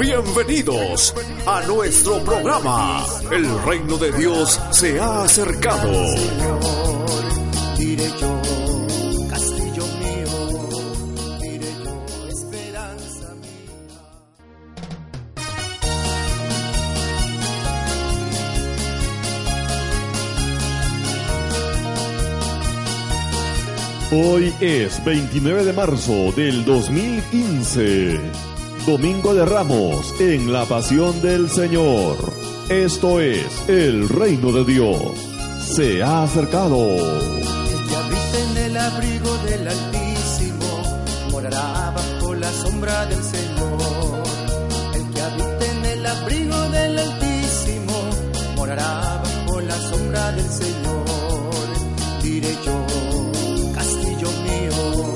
Bienvenidos a nuestro programa. El reino de Dios se ha acercado. Hoy es 29 de marzo del 2015, Domingo de Ramos en la Pasión del Señor. Esto es el reino de Dios. Se ha acercado. El que habita en el abrigo del Altísimo morará bajo la sombra del Señor. El que habita en el abrigo del Altísimo morará bajo la sombra del Señor. Diré yo, castillo mío,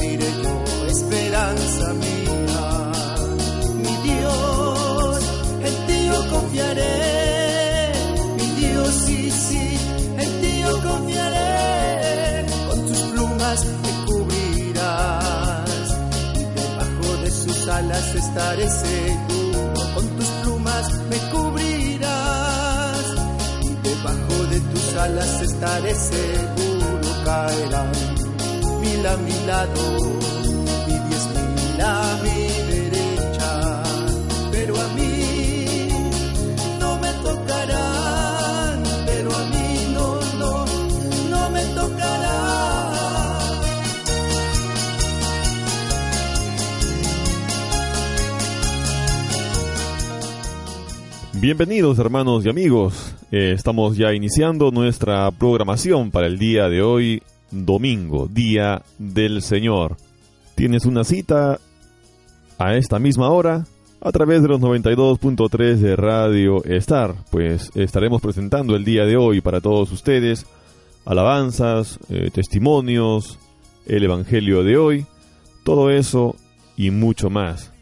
diré yo, esperanza mía. Confiaré. Mi Dios, sí, sí, en ti yo confiaré. Con tus plumas me cubrirás. Y debajo de sus alas estaré seguro. Con tus plumas me cubrirás. Y debajo de tus alas estaré seguro. Caerán mil a mi lado y diez mil a mi Bienvenidos hermanos y amigos. Eh, estamos ya iniciando nuestra programación para el día de hoy, domingo, Día del Señor. Tienes una cita a esta misma hora a través de los 92.3 de Radio Star. Pues estaremos presentando el día de hoy para todos ustedes alabanzas, eh, testimonios, el Evangelio de hoy, todo eso y mucho más.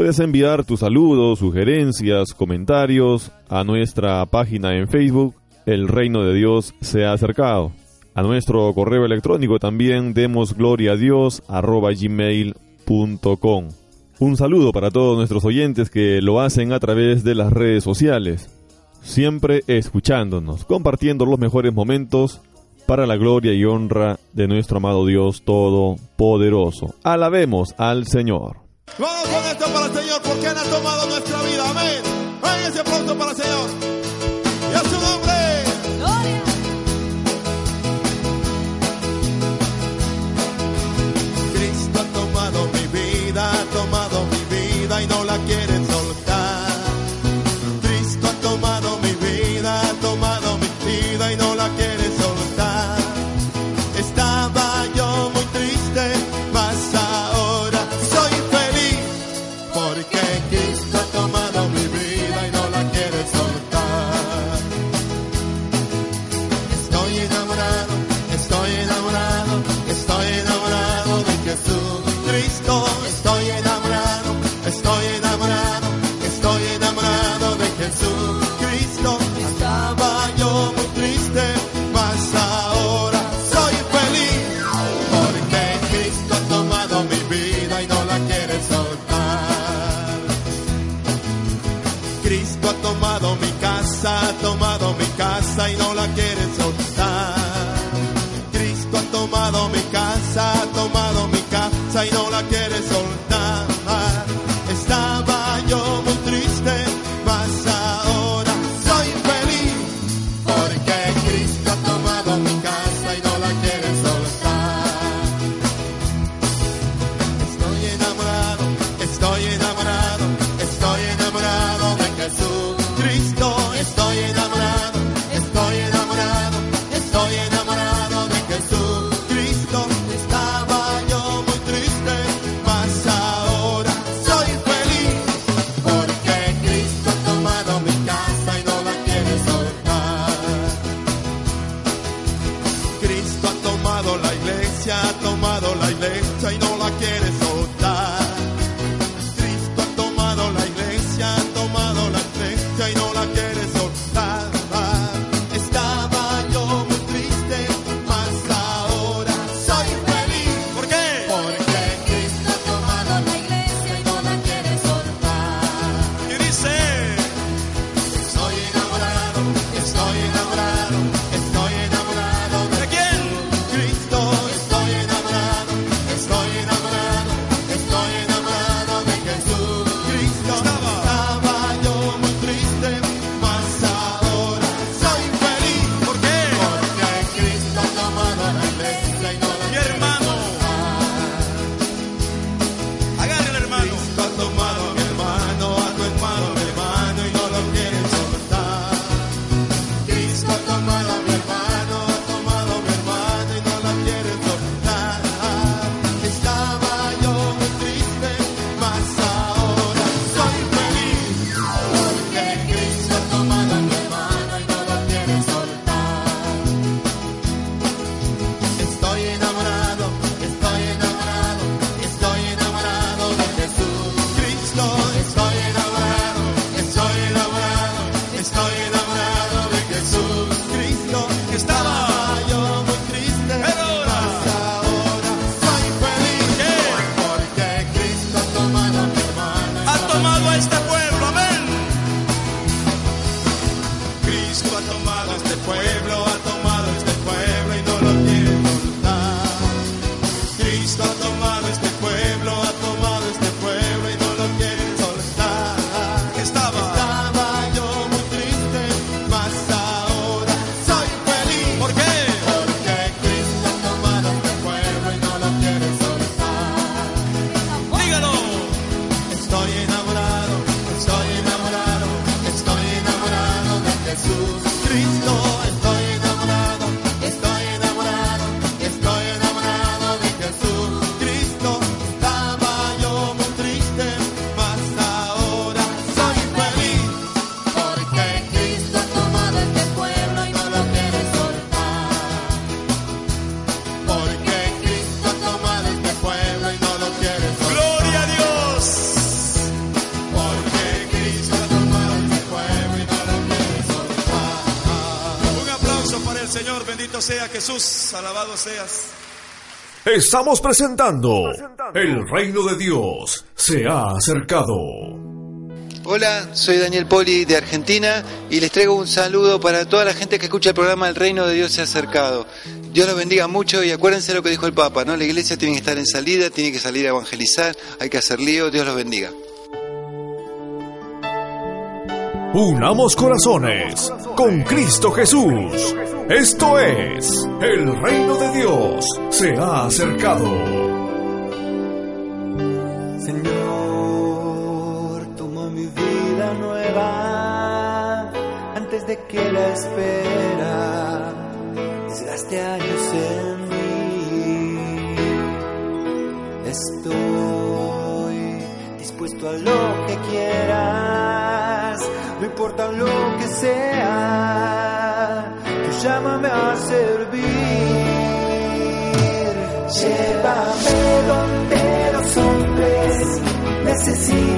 Puedes enviar tus saludos, sugerencias, comentarios a nuestra página en Facebook, El Reino de Dios se ha acercado. A nuestro correo electrónico también demos gloria a Dios gmail.com. Un saludo para todos nuestros oyentes que lo hacen a través de las redes sociales, siempre escuchándonos, compartiendo los mejores momentos para la gloria y honra de nuestro amado Dios Todopoderoso. Alabemos al Señor. Vamos con esto para el Señor, porque Él ha tomado nuestra vida. Amén. Ese aplauso para el Señor. Jesús, alabado seas. Estamos presentando El reino de Dios se ha acercado. Hola, soy Daniel Poli de Argentina y les traigo un saludo para toda la gente que escucha el programa El reino de Dios se ha acercado. Dios los bendiga mucho y acuérdense lo que dijo el Papa, ¿no? La iglesia tiene que estar en salida, tiene que salir a evangelizar, hay que hacer lío, Dios los bendiga. Unamos corazones con Cristo Jesús. Esto es, el reino de Dios se ha acercado. Llévame donde los hombres necesiten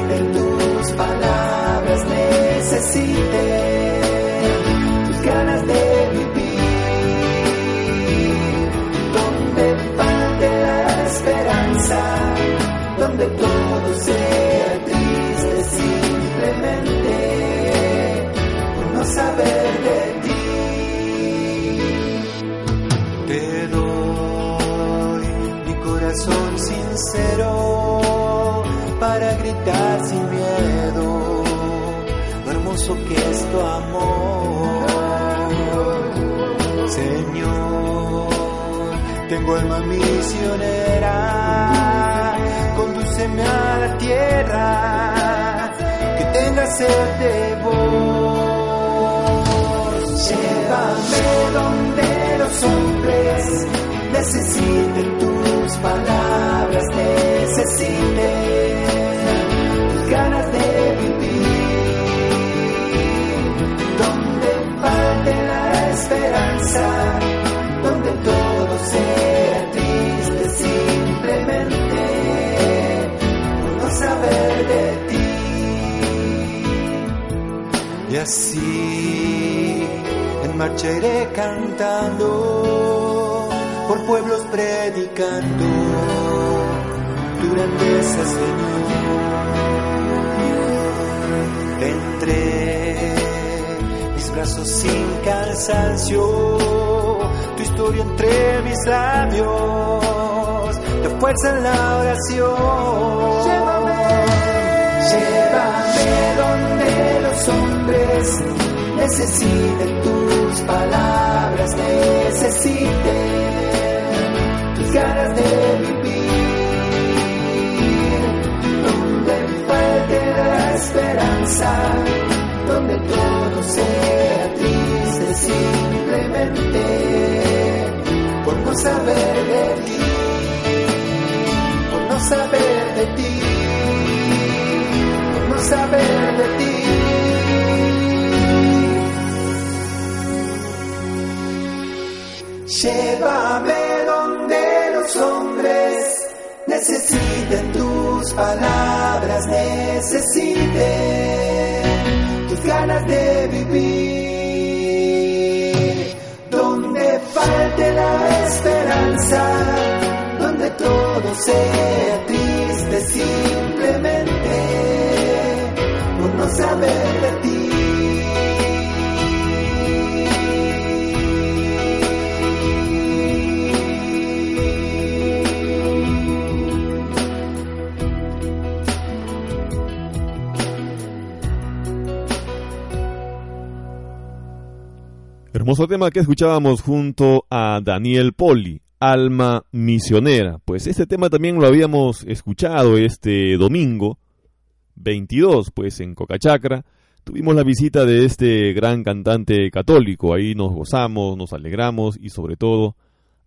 que es tu amor. Señor, tengo alma misionera, condúceme a la tierra que tenga sed de vos. Llévame donde los hombres necesiten tus palabras, necesiten así en marcha iré cantando por pueblos predicando tu grandeza, Señor. Entre mis brazos sin cansancio, tu historia entre mis labios, te fuerza en la oración. Llévame, llévame donde los hombres necesiten tus palabras, necesiten ganas de vivir, donde falte la esperanza, donde todo sea triste simplemente por no saber de ti, por no saber de ti, por no saber de ti. Llévame hombres necesiten tus palabras, necesiten tus ganas de vivir. Donde falte la esperanza, donde todo sea triste simplemente por no saber Hermoso tema que escuchábamos junto a Daniel Poli, Alma Misionera. Pues este tema también lo habíamos escuchado este domingo 22, pues en Cocachacra. Tuvimos la visita de este gran cantante católico. Ahí nos gozamos, nos alegramos y sobre todo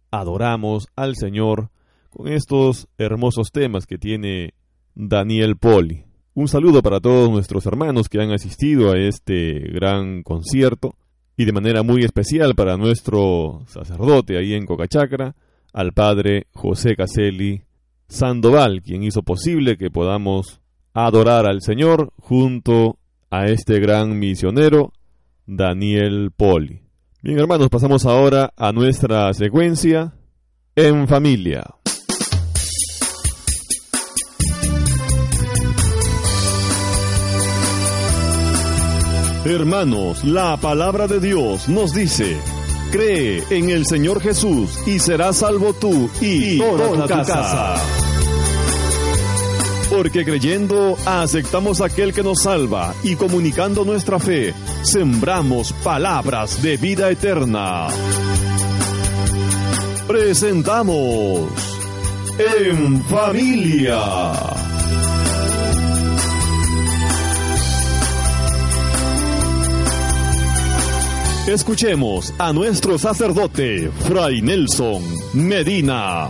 adoramos al Señor con estos hermosos temas que tiene Daniel Poli. Un saludo para todos nuestros hermanos que han asistido a este gran concierto y de manera muy especial para nuestro sacerdote ahí en Cocachacra, al padre José Caselli Sandoval, quien hizo posible que podamos adorar al Señor junto a este gran misionero, Daniel Poli. Bien hermanos, pasamos ahora a nuestra secuencia en familia. Hermanos, la palabra de Dios nos dice, cree en el Señor Jesús y serás salvo tú y, toda, tu casa. Porque creyendo aceptamos aquel que nos salva y comunicando nuestra fe, sembramos palabras de vida eterna. Presentamos en familia. Escuchemos a nuestro sacerdote, Fray Nelson Medina.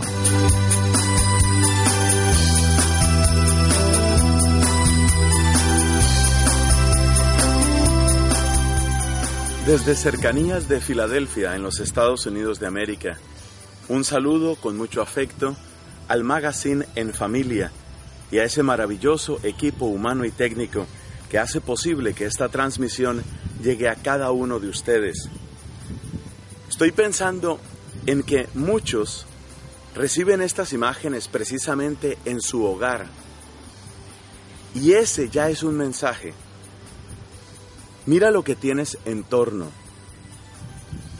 Desde cercanías de Filadelfia, en los Estados Unidos de América, un saludo con mucho afecto al magazine En Familia y a ese maravilloso equipo humano y técnico que hace posible que esta transmisión llegue a cada uno de ustedes. Estoy pensando en que muchos reciben estas imágenes precisamente en su hogar. Y ese ya es un mensaje. Mira lo que tienes en torno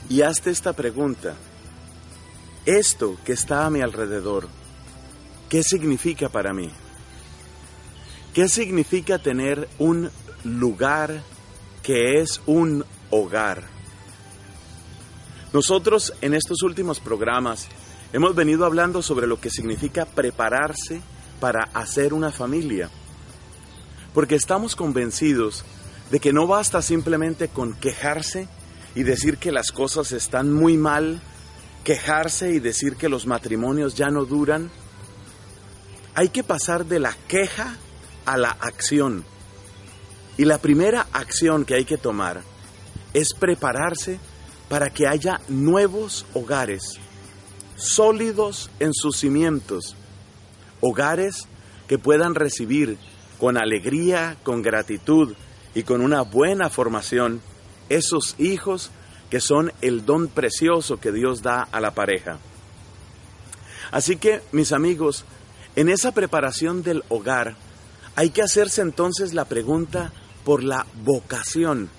y hazte esta pregunta. Esto que está a mi alrededor, ¿qué significa para mí? ¿Qué significa tener un lugar que es un hogar? Nosotros en estos últimos programas hemos venido hablando sobre lo que significa prepararse para hacer una familia. Porque estamos convencidos de que no basta simplemente con quejarse y decir que las cosas están muy mal, quejarse y decir que los matrimonios ya no duran. Hay que pasar de la queja a la acción. Y la primera acción que hay que tomar es prepararse para que haya nuevos hogares, sólidos en sus cimientos, hogares que puedan recibir con alegría, con gratitud y con una buena formación esos hijos que son el don precioso que Dios da a la pareja. Así que, mis amigos, en esa preparación del hogar, hay que hacerse entonces la pregunta por la vocación.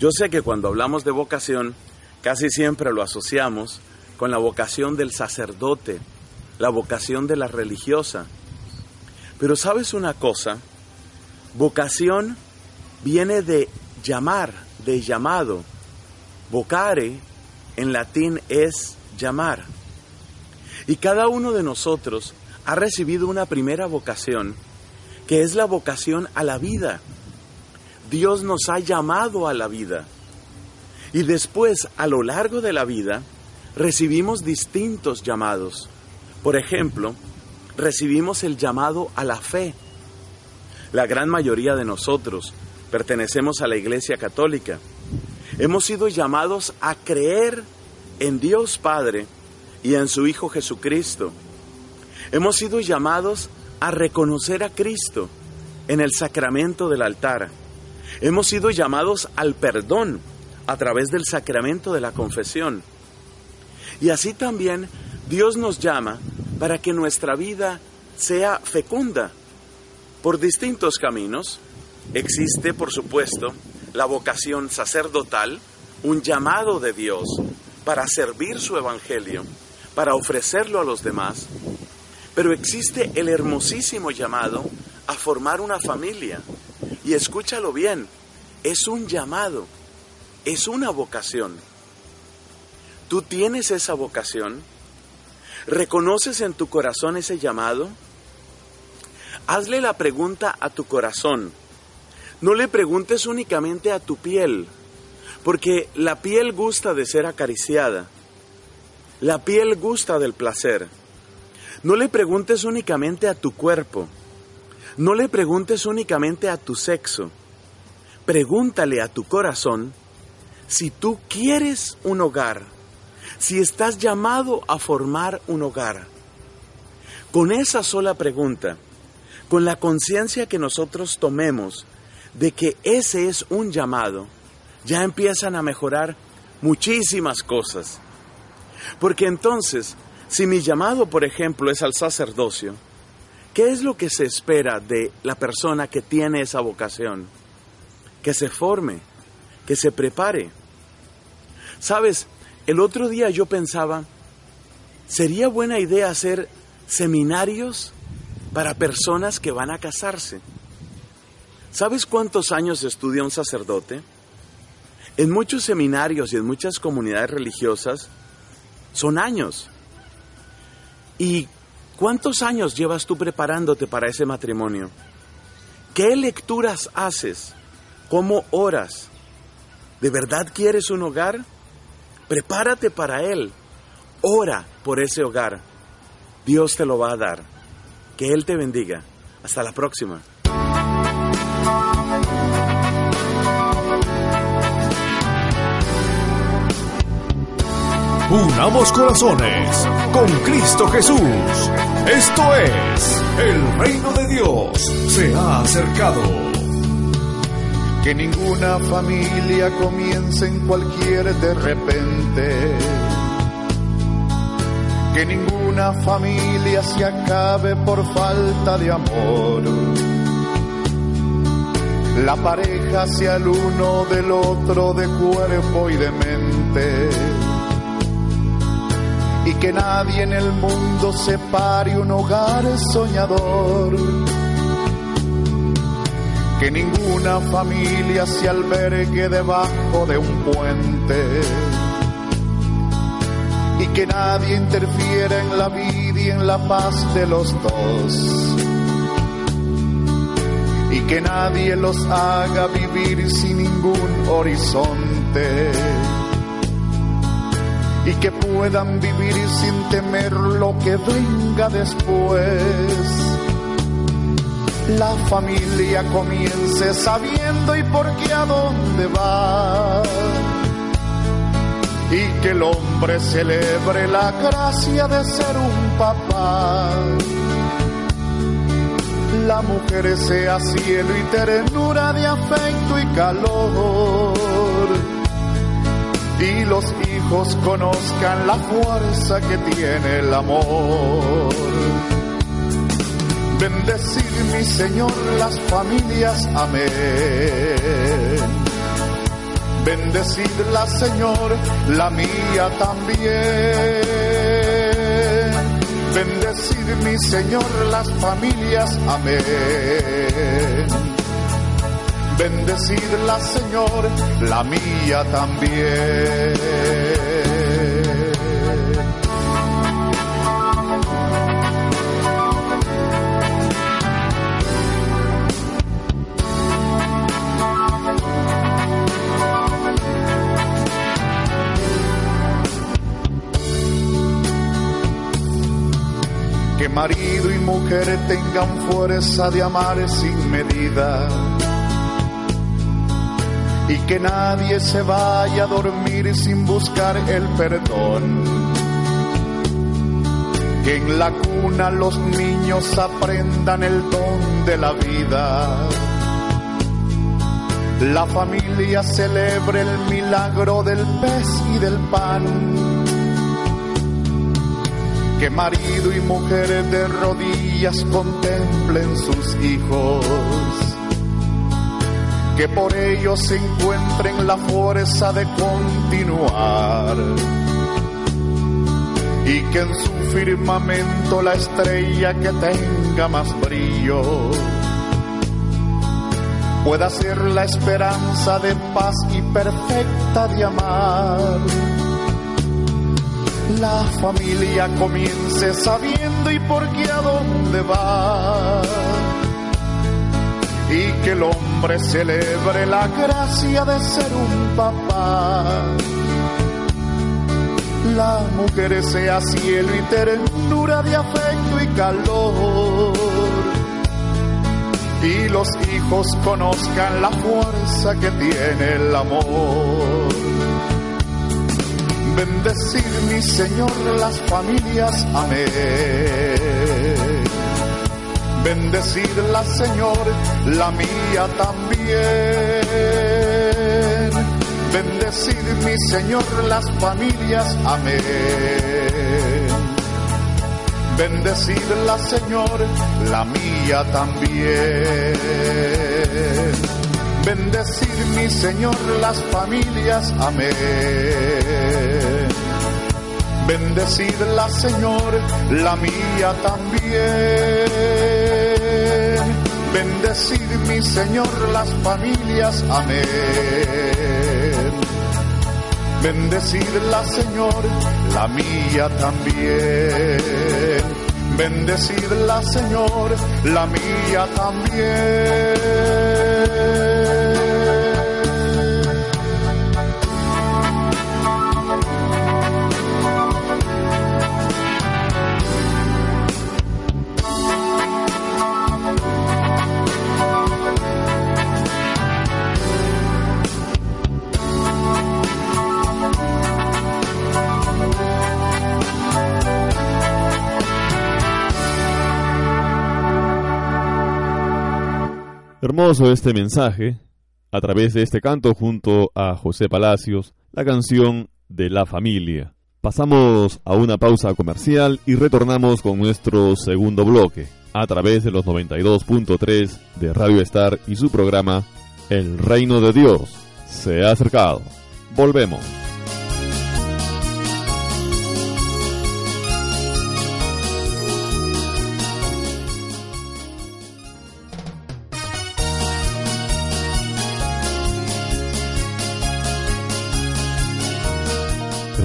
Yo sé que cuando hablamos de vocación, casi siempre lo asociamos con la vocación del sacerdote, la vocación de la religiosa. Pero sabes una cosa, vocación viene de llamar, de llamado. Vocare en latín es llamar. Y cada uno de nosotros ha recibido una primera vocación que es la vocación a la vida. Dios nos ha llamado a la vida. Y después, a lo largo de la vida, recibimos distintos llamados. Por ejemplo, recibimos el llamado a la fe. La gran mayoría de nosotros pertenecemos a la Iglesia Católica. Hemos sido llamados a creer en Dios Padre y en su Hijo Jesucristo. Hemos sido llamados a reconocer a Cristo en el sacramento del altar. Hemos sido llamados al perdón a través del sacramento de la confesión. Y así también Dios nos llama para que nuestra vida sea fecunda por distintos caminos. Existe, por supuesto, la vocación sacerdotal, un llamado de Dios para servir su evangelio, para ofrecerlo a los demás, pero existe el hermosísimo llamado a formar una familia. Y escúchalo bien, es un llamado. es una vocación. ¿Tú tienes esa vocación? ¿Reconoces en tu corazón ese llamado? Hazle la pregunta a tu corazón. No le preguntes únicamente a tu piel, porque la piel gusta de ser acariciada. La piel gusta del placer. No le preguntes únicamente a tu cuerpo. No le preguntes únicamente a tu sexo. Pregúntale a tu corazón si tú quieres un hogar, si estás llamado a formar un hogar. Con esa sola pregunta, con la conciencia que nosotros tomemos de que ese es un llamado, ya empiezan a mejorar muchísimas cosas. Porque entonces, si mi llamado, por ejemplo, es al sacerdocio, ¿qué es lo que se espera de la persona que tiene esa vocación? Que se forme, que se prepare. Sabes, el otro día yo pensaba, sería buena idea hacer seminarios para personas que van a casarse. ¿Sabes cuántos años estudia un sacerdote? En muchos seminarios y en muchas comunidades religiosas son años. ¿Y cuántos años llevas tú preparándote para ese matrimonio? ¿Qué lecturas haces? ¿Cómo oras? ¿De verdad quieres un hogar? Prepárate para él. Ora por ese hogar. Dios te lo va a dar. Que Él te bendiga. Hasta la próxima. Unamos corazones con Cristo Jesús. Esto es, el reino de Dios se ha acercado. Que ninguna familia comience en cualquier de repente. Que ninguna familia se acabe por falta de amor. La pareja sea el uno del otro de cuerpo y de mente y que nadie en el mundo separe un hogar soñador. Que ninguna familia se albergue debajo de un puente y que nadie interfiera en la vida y en la paz de los dos. Y que nadie los haga vivir sin ningún horizonte y que puedan vivir sin temer lo que venga después. La familia comience sabiendo y por qué a dónde va. Y que el hombre celebre la gracia de ser un papá. La mujer sea cielo y ternura de afecto y calor. Y los conozcan la fuerza que tiene el amor. Bendecir mi Señor las familias, amén. Bendecirla Señor, la mía también. Bendecir mi Señor las familias, amén bendecirla Señor, la mía también. Marido y mujer tengan fuerza de amar sin medida y que nadie se vaya a dormir sin buscar el perdón. Que en la cuna los niños aprendan el don de la vida. La familia celebre el milagro del pez y del pan. Que marido y mujer de rodillas contemplen sus hijos que por ellos encuentren la fuerza de continuar y que en su firmamento la estrella que tenga más brillo pueda ser la esperanza de paz y perfecta de amar. La familia comience sabiendo y por qué a dónde va. Y que el hombre celebre la gracia de ser un papá. La mujer sea cielo y ternura de afecto y calor y los hijos conozcan la fuerza que tiene el amor. Bendecir mi Señor las familias, amén. Bendecirla Señor, la mía también. Bendecir mi Señor las familias, amén bendecirla Señor, la mía también. Bendecir mi Señor las familias, amén. Bendecirla Señor, la mía también. Bendecir mi Señor las familias, amén Bendecirla, Señor, la mía también. Bendecirla, Señor, la mía también. Hermoso este mensaje, a través de este canto junto a José Palacios, la canción de la familia. Pasamos a una pausa comercial y retornamos con nuestro segundo bloque, a través de los 92.3 de Radio Star y su programa El Reino de Dios se ha acercado. Volvemos.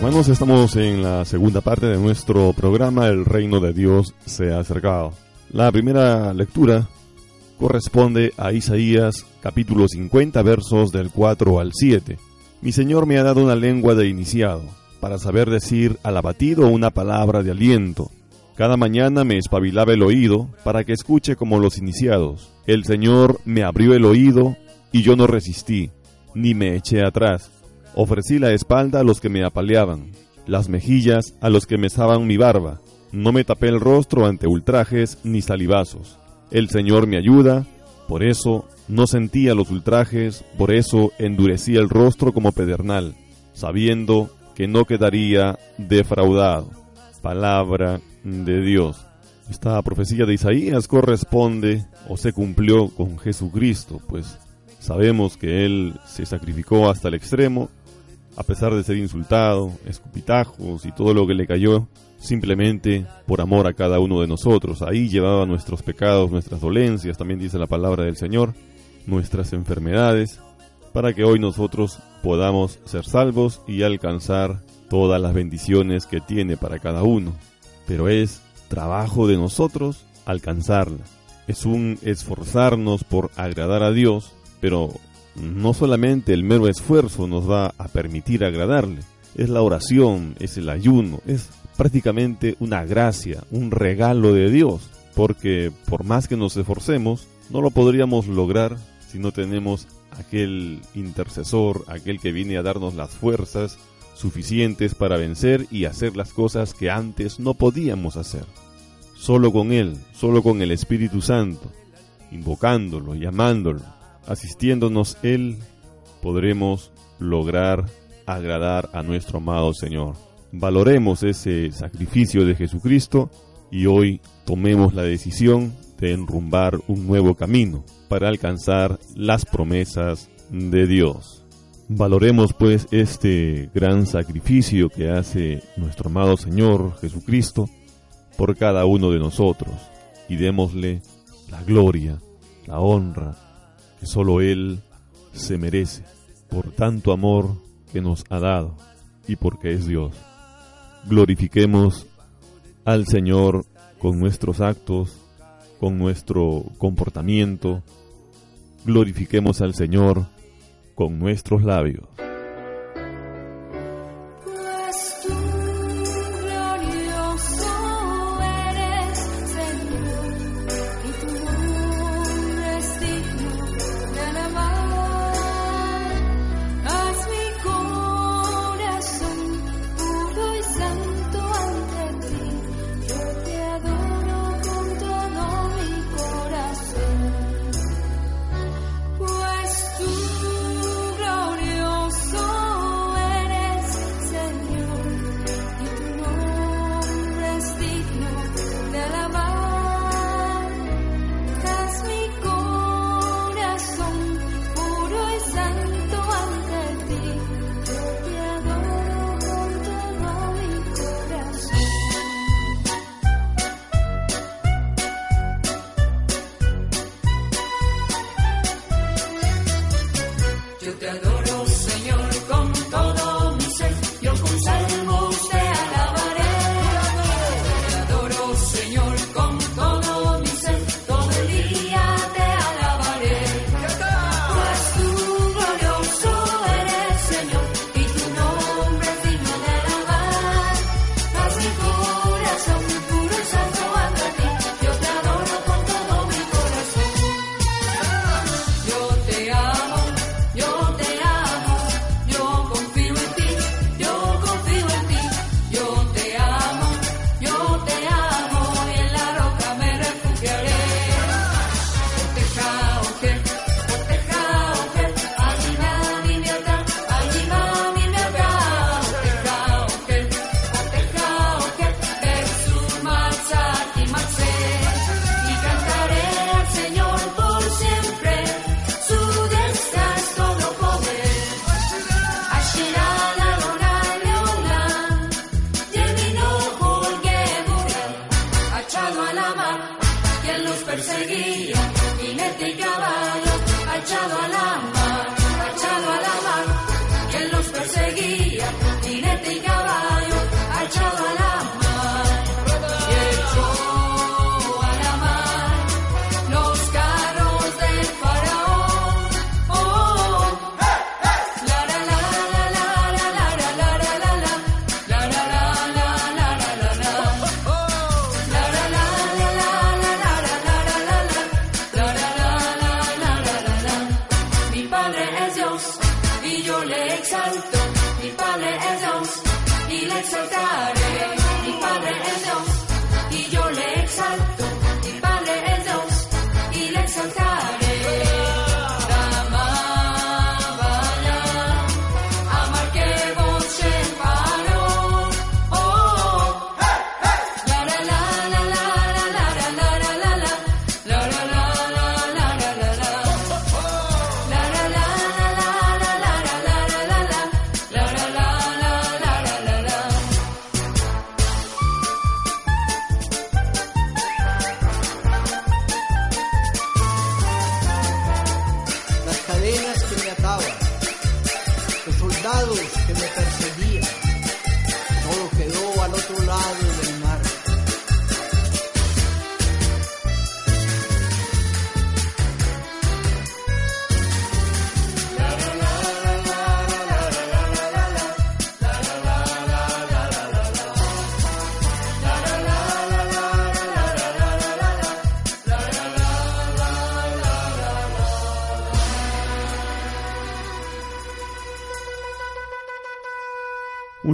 Hermanos, estamos en la segunda parte de nuestro programa El reino de Dios se ha acercado. La primera lectura corresponde a Isaías capítulo 50 versos del 4 al 7. Mi Señor me ha dado una lengua de iniciado, para saber decir al abatido una palabra de aliento. Cada mañana me espabilaba el oído para que escuche como los iniciados. El Señor me abrió el oído y yo no resistí, ni me eché atrás Ofrecí la espalda a los que me apaleaban, las mejillas a los que mesaban mi barba. No me tapé el rostro ante ultrajes ni salivazos. El Señor me ayuda, por eso no sentía los ultrajes, por eso endurecía el rostro como pedernal, sabiendo que no quedaría defraudado. Palabra de Dios. Esta profecía de Isaías corresponde o se cumplió con Jesucristo, pues sabemos que Él se sacrificó hasta el extremo a pesar de ser insultado, escupitajos y todo lo que le cayó, simplemente por amor a cada uno de nosotros. Ahí llevaba nuestros pecados, nuestras dolencias, también dice la palabra del Señor, nuestras enfermedades, para que hoy nosotros podamos ser salvos y alcanzar todas las bendiciones que tiene para cada uno. Pero es trabajo de nosotros alcanzarla. Es un esforzarnos por agradar a Dios, pero no solamente el mero esfuerzo nos va a permitir agradarle, es la oración, es el ayuno, es prácticamente una gracia, un regalo de Dios, porque por más que nos esforcemos, no lo podríamos lograr si no tenemos aquel intercesor, aquel que viene a darnos las fuerzas suficientes para vencer y hacer las cosas que antes no podíamos hacer. Solo con Él, solo con el Espíritu Santo, invocándolo, llamándolo, asistiéndonos Él, podremos lograr agradar a nuestro amado Señor. Valoremos ese sacrificio de Jesucristo y hoy tomemos la decisión de enrumbar un nuevo camino para alcanzar las promesas de Dios. Valoremos pues este gran sacrificio que hace nuestro amado Señor Jesucristo por cada uno de nosotros y démosle la gloria, la honra, que solo Él se merece por tanto amor que nos ha dado y porque es Dios. Glorifiquemos al Señor con nuestros actos, con nuestro comportamiento. Glorifiquemos al Señor con nuestros labios.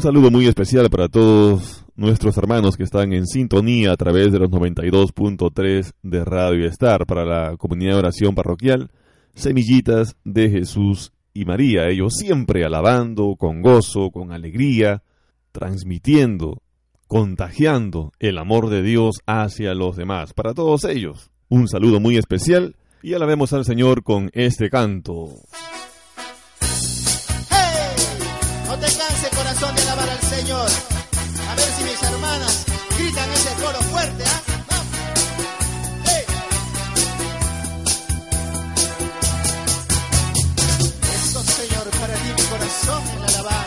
Saludo muy especial para todos nuestros hermanos que están en sintonía a través de los 92.3 de Radio Star para la comunidad de oración parroquial, Semillitas de Jesús y María. Ellos siempre alabando con gozo, con alegría, transmitiendo, contagiando el amor de Dios hacia los demás. Para todos ellos, un saludo muy especial y alabemos al Señor con este canto. Necesitan ¿ah? Señor, para ti mi corazón en la.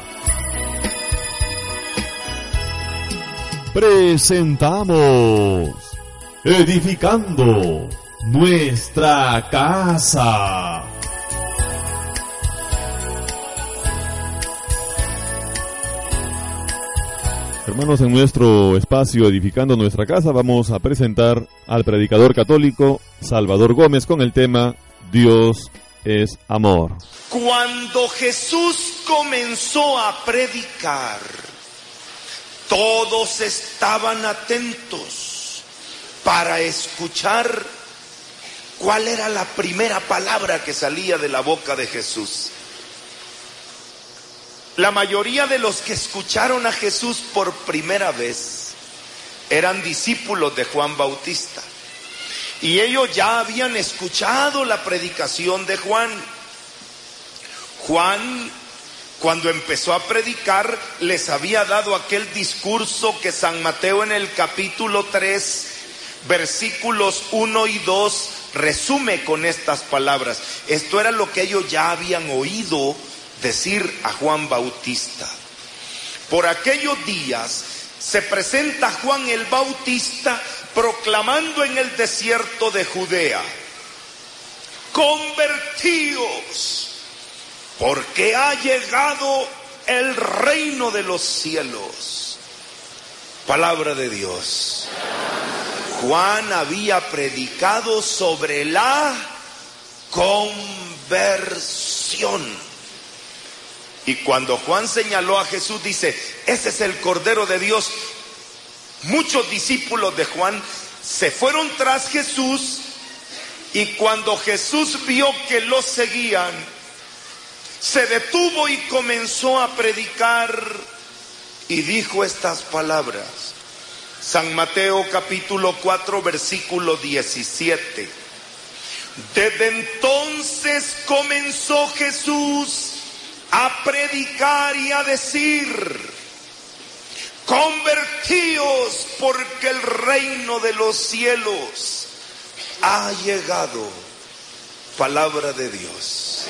Presentamos Edificando nuestra casa. Hermanos, en nuestro espacio Edificando nuestra casa vamos a presentar al predicador católico Salvador Gómez con el tema Dios es amor. Cuando Jesús comenzó a predicar, todos estaban atentos para escuchar cuál era la primera palabra que salía de la boca de Jesús. La mayoría de los que escucharon a Jesús por primera vez eran discípulos de Juan Bautista. Y ellos ya habían escuchado la predicación de Juan. Juan, cuando empezó a predicar, les había dado aquel discurso que San Mateo en el capítulo 3, versículos 1 y 2, resume con estas palabras. Esto era lo que ellos ya habían oído decir a Juan Bautista. Por aquellos días se presenta Juan el Bautista proclamando en el desierto de Judea, convertíos, porque ha llegado el reino de los cielos. Palabra de Dios. Juan había predicado sobre la conversión. Y cuando Juan señaló a Jesús, dice, ese es el Cordero de Dios. Muchos discípulos de Juan se fueron tras Jesús y cuando Jesús vio que lo seguían, se detuvo y comenzó a predicar y dijo estas palabras. San Mateo capítulo 4 versículo 17. Desde entonces comenzó Jesús a predicar y a decir, convertíos porque el reino de los cielos ha llegado. Palabra de Dios.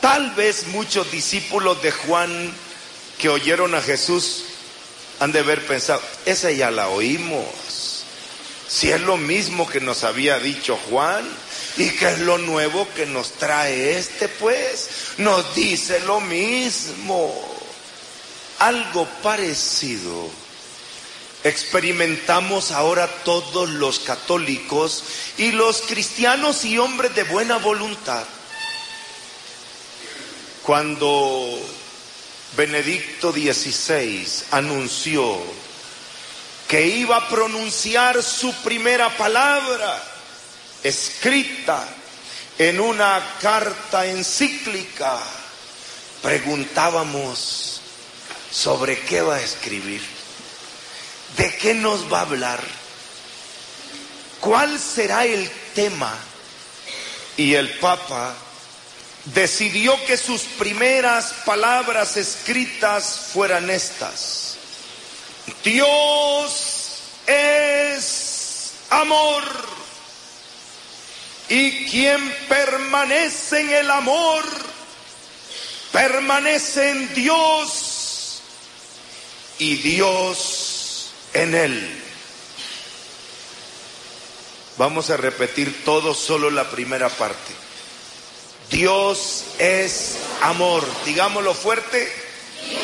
Tal vez muchos discípulos de Juan que oyeron a Jesús han de haber pensado, esa ya la oímos. Si es lo mismo que nos había dicho Juan, ¿y qué es lo nuevo que nos trae este? Pues nos dice lo mismo. Algo parecido experimentamos ahora todos los católicos y los cristianos y hombres de buena voluntad. Cuando Benedicto XVI anunció que iba a pronunciar su primera palabra escrita en una carta encíclica, preguntábamos sobre qué va a escribir, de qué nos va a hablar, cuál será el tema. Y el Papa decidió que sus primeras palabras escritas fueran estas. Dios es amor. Y quien permanece en el amor, permanece en Dios y Dios en él. Vamos a repetir todo solo la primera parte. Dios es amor. Digámoslo fuerte. Dios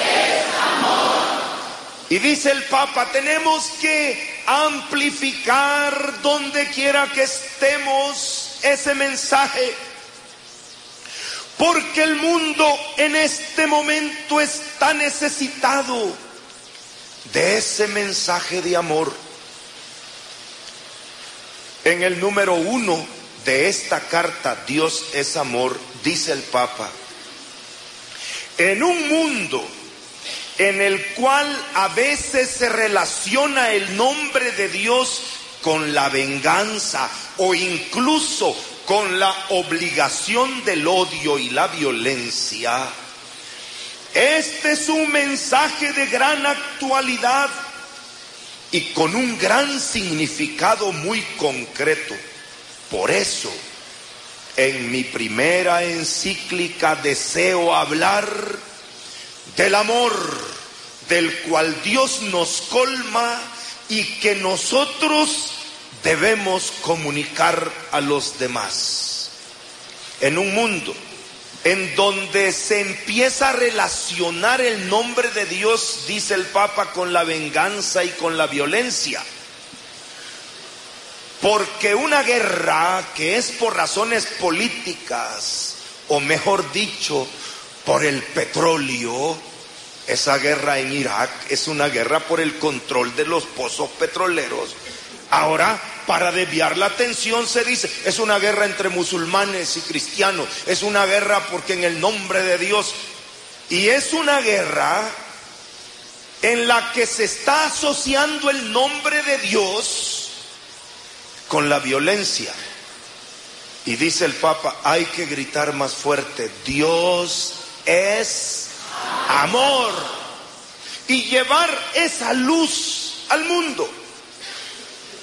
es amor. Y dice el Papa, tenemos que amplificar donde quiera que estemos ese mensaje. Porque el mundo en este momento está necesitado de ese mensaje de amor. En el número uno de esta carta, Dios es amor, dice el Papa, en un mundo en el cual a veces se relaciona el nombre de Dios con la venganza o incluso con la obligación del odio y la violencia, este es un mensaje de gran actualidad y con un gran significado muy concreto. Por eso, en mi primera encíclica deseo hablar del amor del cual Dios nos colma y que nosotros debemos comunicar a los demás. En un mundo en donde se empieza a relacionar el nombre de Dios, dice el Papa, con la venganza y con la violencia. Porque una guerra que es por razones políticas, o mejor dicho, por el petróleo, esa guerra en Irak es una guerra por el control de los pozos petroleros. Ahora, para desviar la atención se dice, es una guerra entre musulmanes y cristianos, es una guerra porque en el nombre de Dios, y es una guerra en la que se está asociando el nombre de Dios con la violencia. Y dice el Papa, hay que gritar más fuerte, Dios es amor. Y llevar esa luz al mundo.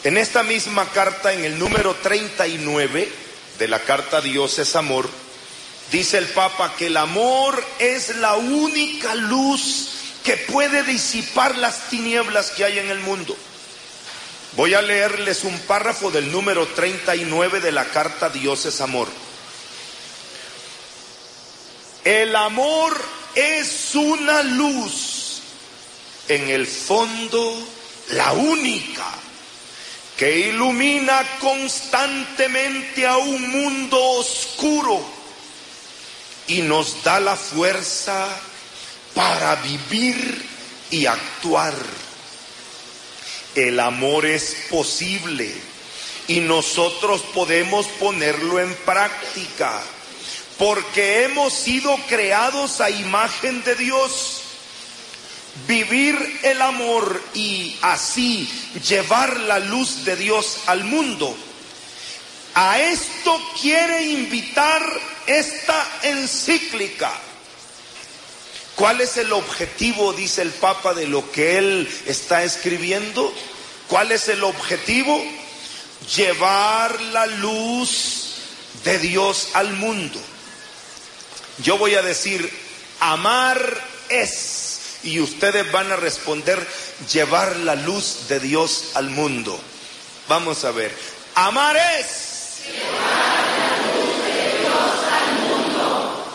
En esta misma carta, en el número 39 de la carta Dios es amor, dice el Papa que el amor es la única luz que puede disipar las tinieblas que hay en el mundo. Voy a leerles un párrafo del número 39 de la carta Dios es amor. El amor es una luz en el fondo la única que ilumina constantemente a un mundo oscuro y nos da la fuerza para vivir y actuar. El amor es posible y nosotros podemos ponerlo en práctica porque hemos sido creados a imagen de Dios. Vivir el amor y así llevar la luz de Dios al mundo. A esto quiere invitar esta encíclica. ¿Cuál es el objetivo, dice el Papa, de lo que él está escribiendo? ¿Cuál es el objetivo? Llevar la luz de Dios al mundo. Yo voy a decir, amar es y ustedes van a responder llevar la luz de Dios al mundo. Vamos a ver. Amar es llevar la luz de Dios al mundo.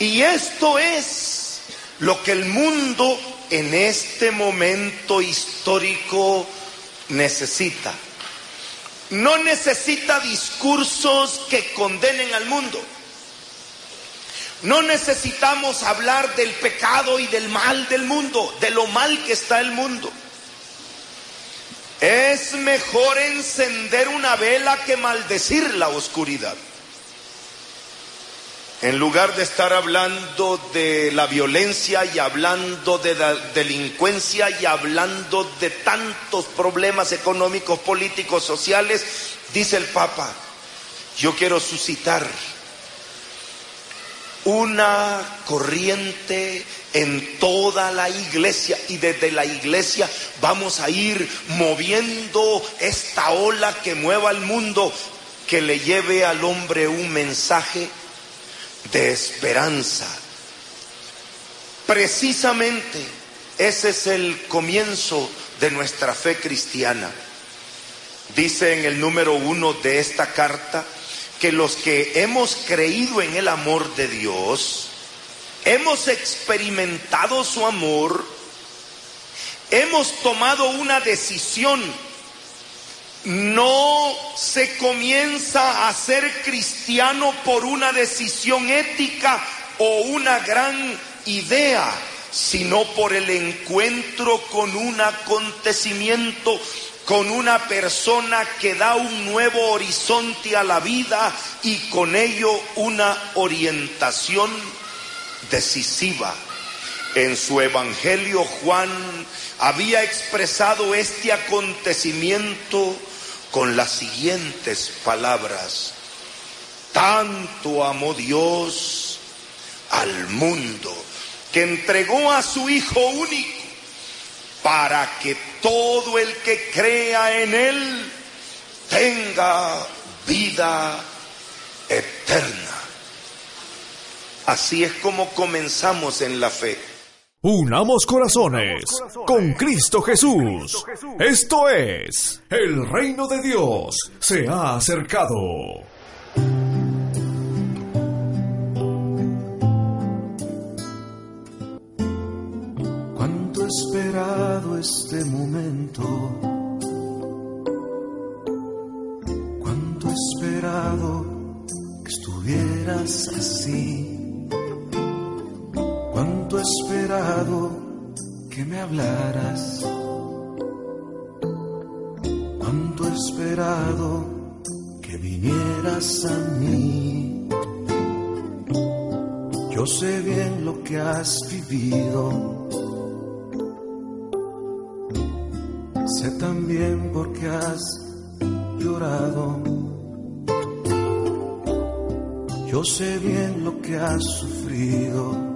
Y esto es lo que el mundo en este momento histórico necesita. No necesita discursos que condenen al mundo. No necesitamos hablar del pecado y del mal del mundo, de lo mal que está el mundo. Es mejor encender una vela que maldecir la oscuridad. En lugar de estar hablando de la violencia y hablando de la delincuencia y hablando de tantos problemas económicos, políticos, sociales, dice el Papa, yo quiero suscitar una corriente en toda la iglesia y desde la iglesia vamos a ir moviendo esta ola que mueva al mundo, que le lleve al hombre un mensaje de esperanza. Precisamente ese es el comienzo de nuestra fe cristiana. Dice en el número uno de esta carta, que los que hemos creído en el amor de Dios, hemos experimentado su amor, hemos tomado una decisión. No se comienza a ser cristiano por una decisión ética o una gran idea, sino por el encuentro con un acontecimiento con una persona que da un nuevo horizonte a la vida y con ello una orientación decisiva. En su Evangelio Juan había expresado este acontecimiento con las siguientes palabras. Tanto amó Dios al mundo que entregó a su Hijo único para que todo el que crea en Él tenga vida eterna. Así es como comenzamos en la fe. Unamos corazones con Cristo Jesús. Esto es, el reino de Dios se ha acercado. esperado este momento. Cuánto he esperado que estuvieras así. Cuánto he esperado que me hablaras. Cuánto he esperado que vinieras a mí. Yo sé bien lo que has vivido sé también porque has llorado. Yo sé bien lo que has sufrido,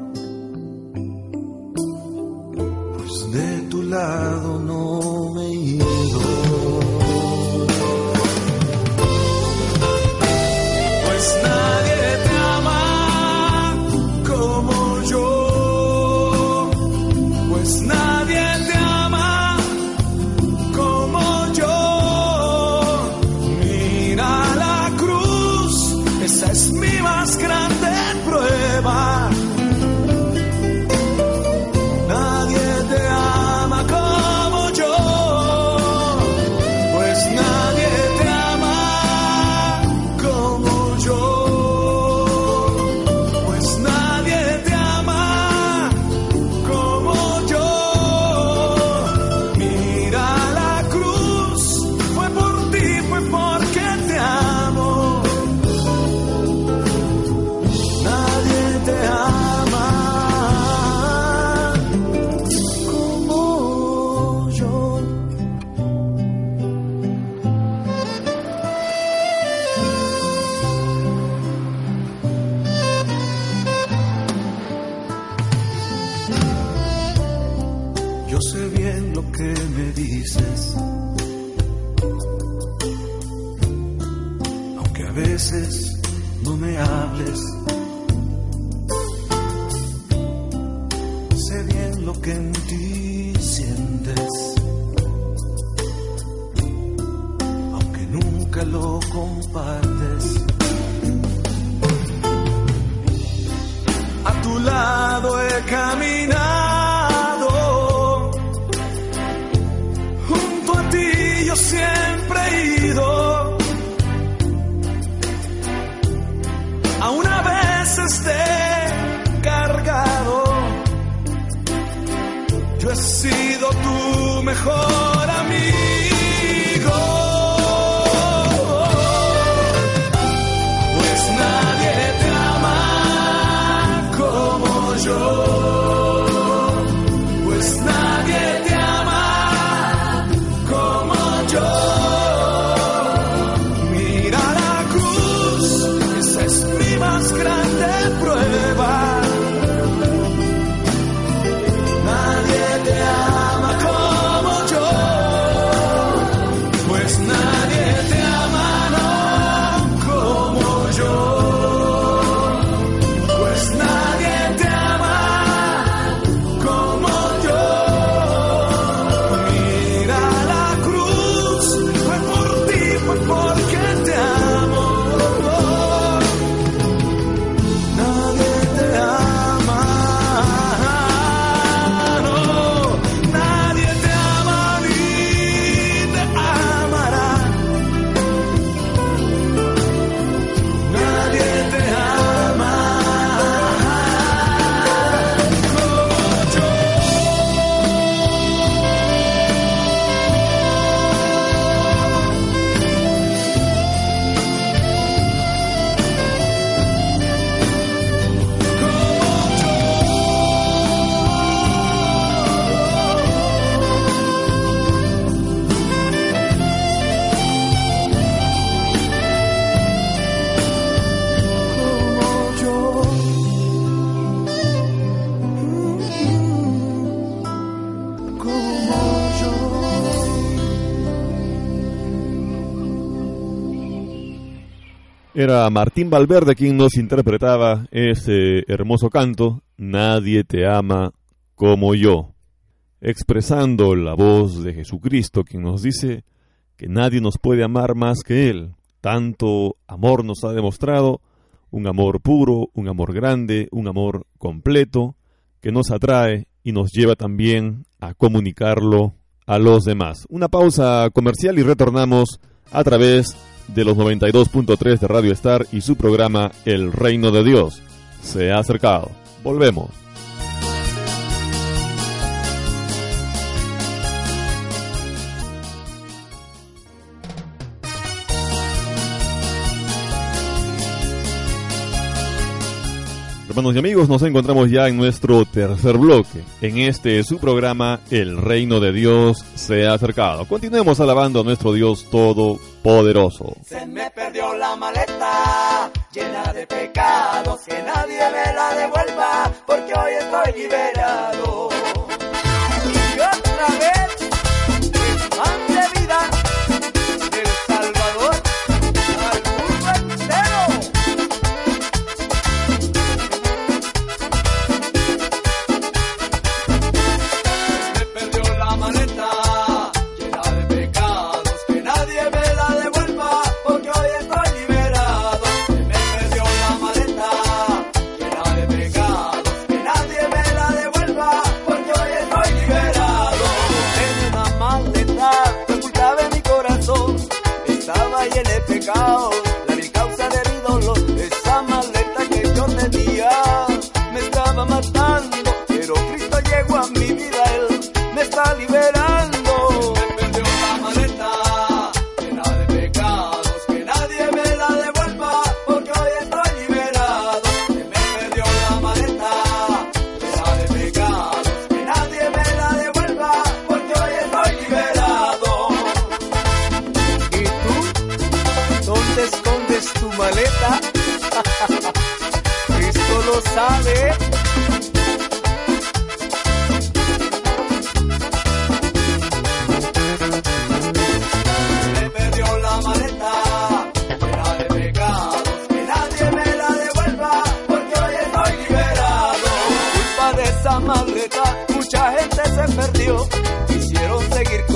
de tu lado no me he Era Martín Valverde quien nos interpretaba ese hermoso canto, Nadie te ama como yo, expresando la voz de Jesucristo quien nos dice que nadie nos puede amar más que Él. Tanto amor nos ha demostrado, un amor puro, un amor grande, un amor completo, que nos atrae y nos lleva también a comunicarlo a los demás. Una pausa comercial y retornamos a través de los 92.3 de Radio Star y su programa El Reino de Dios. Se ha acercado. Volvemos. Hermanos y amigos, nos encontramos ya en nuestro tercer bloque. En este su programa, El Reino de Dios se ha acercado. Continuemos alabando a nuestro Dios Todopoderoso. Se me perdió la maleta llena de pecados, que nadie me la devuelva, porque hoy estoy liberado. Y otra vez, la causa de mi dolor, esa maleta que yo tenía me estaba matando, pero Cristo llegó a mi vida, Él me está liberando. Se me perdió la maleta, fuera de pecado. Que nadie me la devuelva, porque hoy estoy liberado. Culpa de esa maleta, mucha gente se perdió. Quisieron seguir conmigo.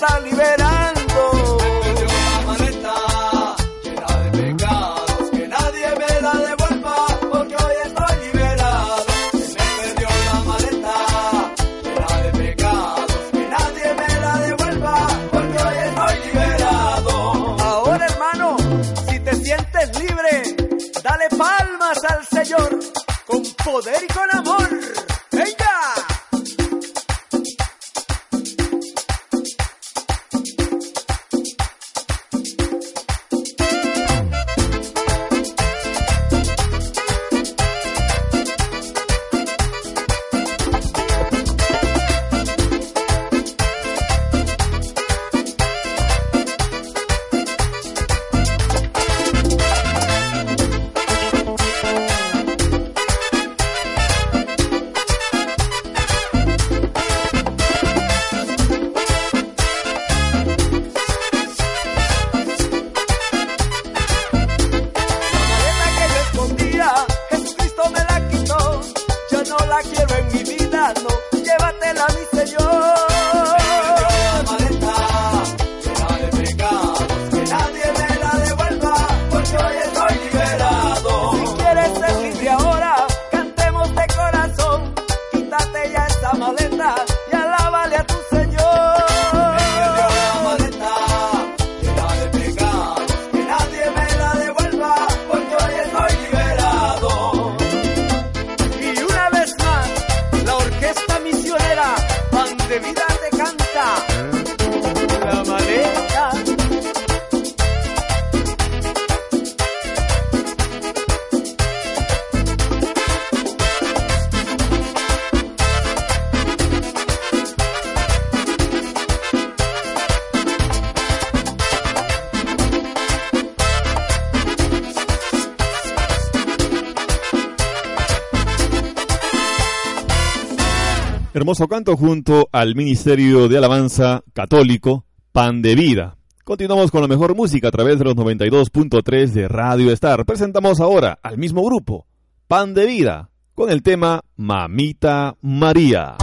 salivera. hermoso canto junto al Ministerio de Alabanza Católico Pan de Vida. Continuamos con la mejor música a través de los 92.3 de Radio Star. Presentamos ahora al mismo grupo, Pan de Vida, con el tema Mamita María.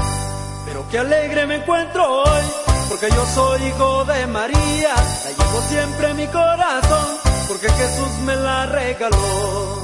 Pero qué alegre me encuentro hoy, porque yo soy hijo de María, la llevo siempre en mi corazón, porque Jesús me la regaló.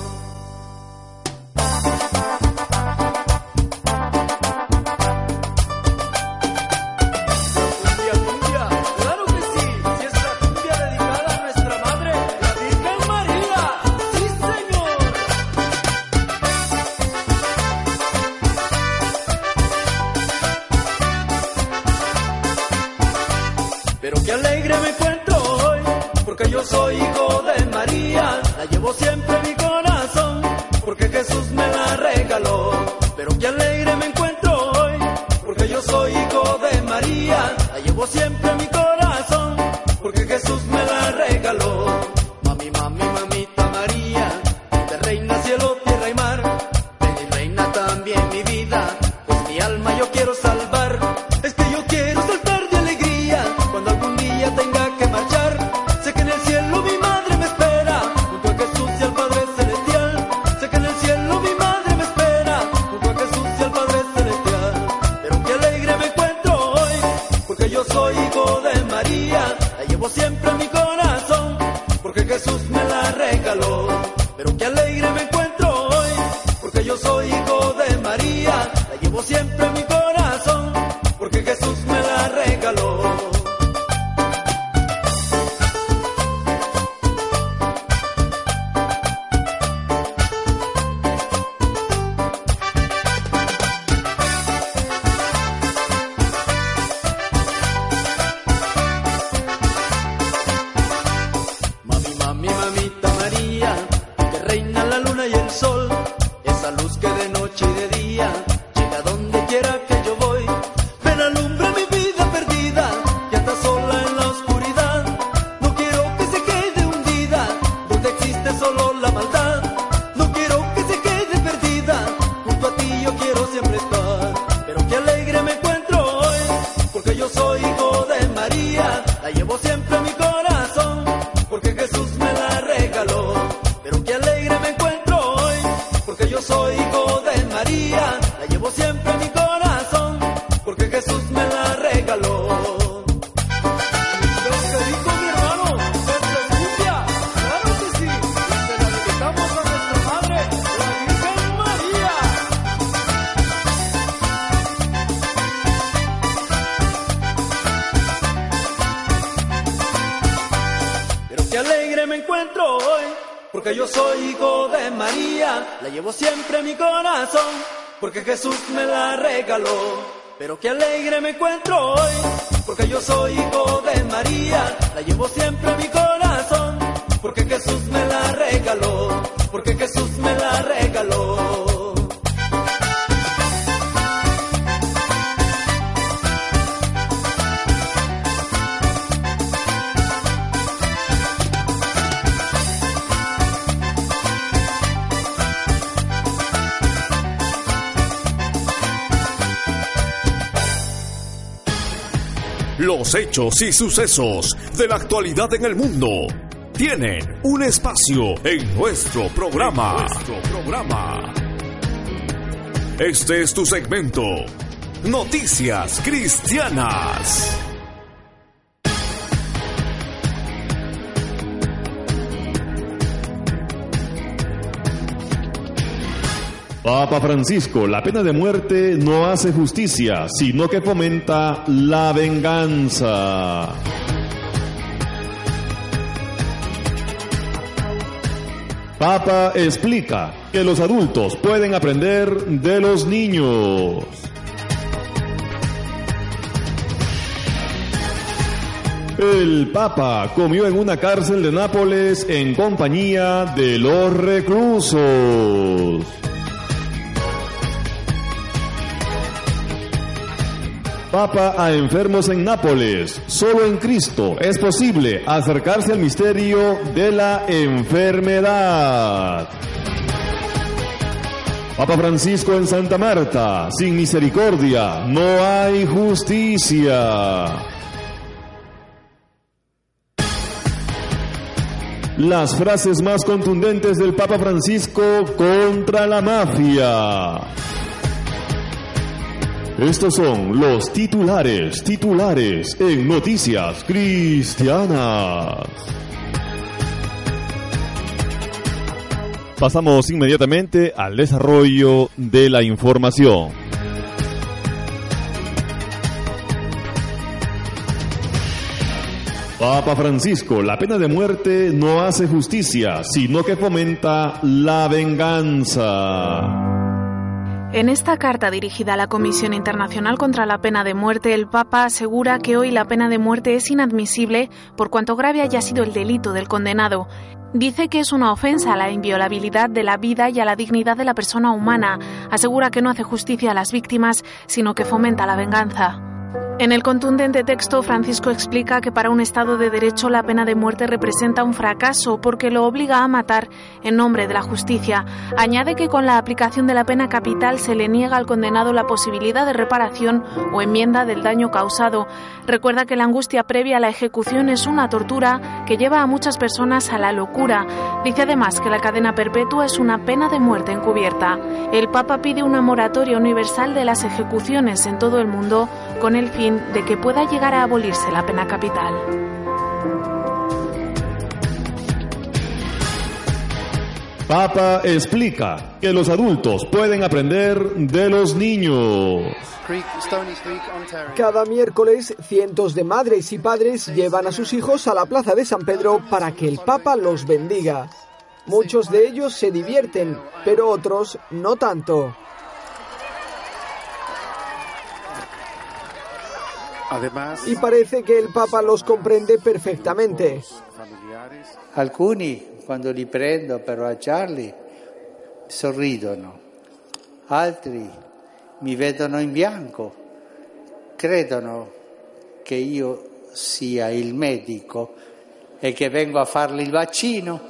Como siempre mi Pero qué alegre me encuentro hoy, porque yo soy hijo de María, la llevo siempre Hechos y sucesos de la actualidad en el mundo tienen un espacio en nuestro programa. Este es tu segmento. Noticias Cristianas. Papa Francisco, la pena de muerte no hace justicia, sino que fomenta la venganza. Papa explica que los adultos pueden aprender de los niños. El Papa comió en una cárcel de Nápoles en compañía de los reclusos. Papa a enfermos en Nápoles. Solo en Cristo es posible acercarse al misterio de la enfermedad. Papa Francisco en Santa Marta. Sin misericordia no hay justicia. Las frases más contundentes del Papa Francisco contra la mafia. Estos son los titulares, titulares en Noticias Cristianas. Pasamos inmediatamente al desarrollo de la información. Papa Francisco, la pena de muerte no hace justicia, sino que fomenta la venganza. En esta carta dirigida a la Comisión Internacional contra la Pena de Muerte, el Papa asegura que hoy la pena de muerte es inadmisible por cuanto grave haya sido el delito del condenado. Dice que es una ofensa a la inviolabilidad de la vida y a la dignidad de la persona humana. Asegura que no hace justicia a las víctimas, sino que fomenta la venganza. En el contundente texto, Francisco explica que para un Estado de Derecho la pena de muerte representa un fracaso porque lo obliga a matar en nombre de la justicia. Añade que con la aplicación de la pena capital se le niega al condenado la posibilidad de reparación o enmienda del daño causado. Recuerda que la angustia previa a la ejecución es una tortura que lleva a muchas personas a la locura. Dice además que la cadena perpetua es una pena de muerte encubierta. El Papa pide una moratoria universal de las ejecuciones en todo el mundo con el fin de que pueda llegar a abolirse la pena capital. Papa explica que los adultos pueden aprender de los niños. Cada miércoles, cientos de madres y padres llevan a sus hijos a la Plaza de San Pedro para que el Papa los bendiga. Muchos de ellos se divierten, pero otros no tanto. Y parece que el Papa los comprende perfectamente. Alcuni, quando li prendo per baciarli, sorridono. Altri mi vedono in bianco, credono che io sia il medico e che vengo a fargli il vaccino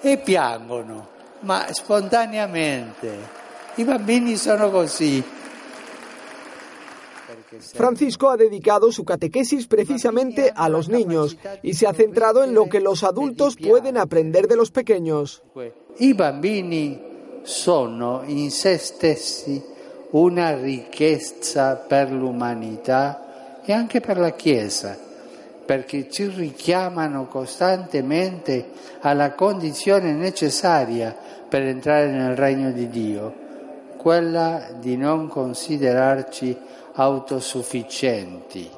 e piangono, ma spontaneamente. I bambini sono così. Francisco ha dedicado su catequesis precisamente a los niños y se ha centrado en lo que los adultos pueden aprender de los pequeños. I bambini sono in se stessi una ricchezza per l'umanità e anche per la Chiesa, perché ci richiamano costantemente alla condizione necessaria per entrare nel regno di Dio, quella di non considerarci autosufficienti,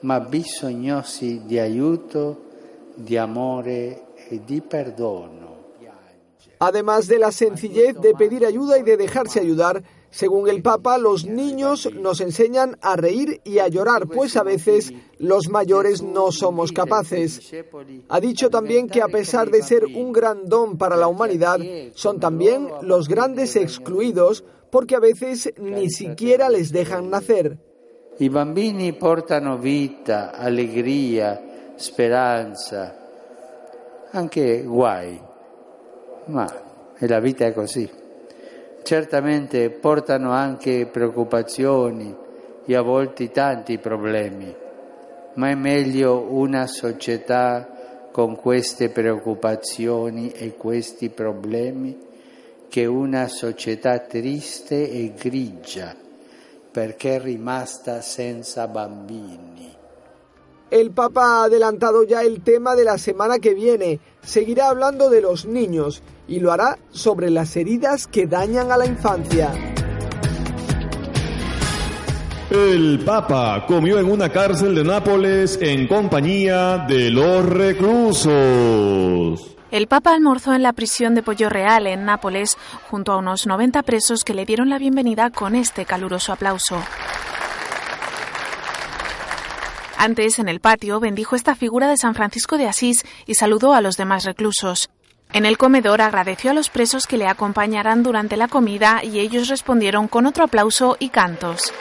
ma bisognosi di aiuto, di amore e di perdono. Además de la sencillez de pedir ayuda y de dejarse ayudar, según el Papa, los niños nos enseñan a reír y a llorar, pues a veces los mayores no somos capaces. Ha dicho también que a pesar de ser un gran don para la humanidad, son también los grandes excluidos porque a veces ni siquiera les dejan nacer. I bambini portano vita, allegria, speranza, anche guai, ma la vita è così. Certamente portano anche preoccupazioni e a volte tanti problemi, ma è meglio una società con queste preoccupazioni e questi problemi che una società triste e grigia perché è rimasta senza bambini. El Papa ha adelantado ya el tema de la semana que viene. Seguirá hablando de los niños y lo hará sobre las heridas que dañan a la infancia. El Papa comió en una cárcel de Nápoles en compañía de los reclusos. El Papa almorzó en la prisión de Pollo Real en Nápoles junto a unos 90 presos que le dieron la bienvenida con este caluroso aplauso. Antes, en el patio, bendijo esta figura de San Francisco de Asís y saludó a los demás reclusos. En el comedor agradeció a los presos que le acompañaran durante la comida y ellos respondieron con otro aplauso y cantos.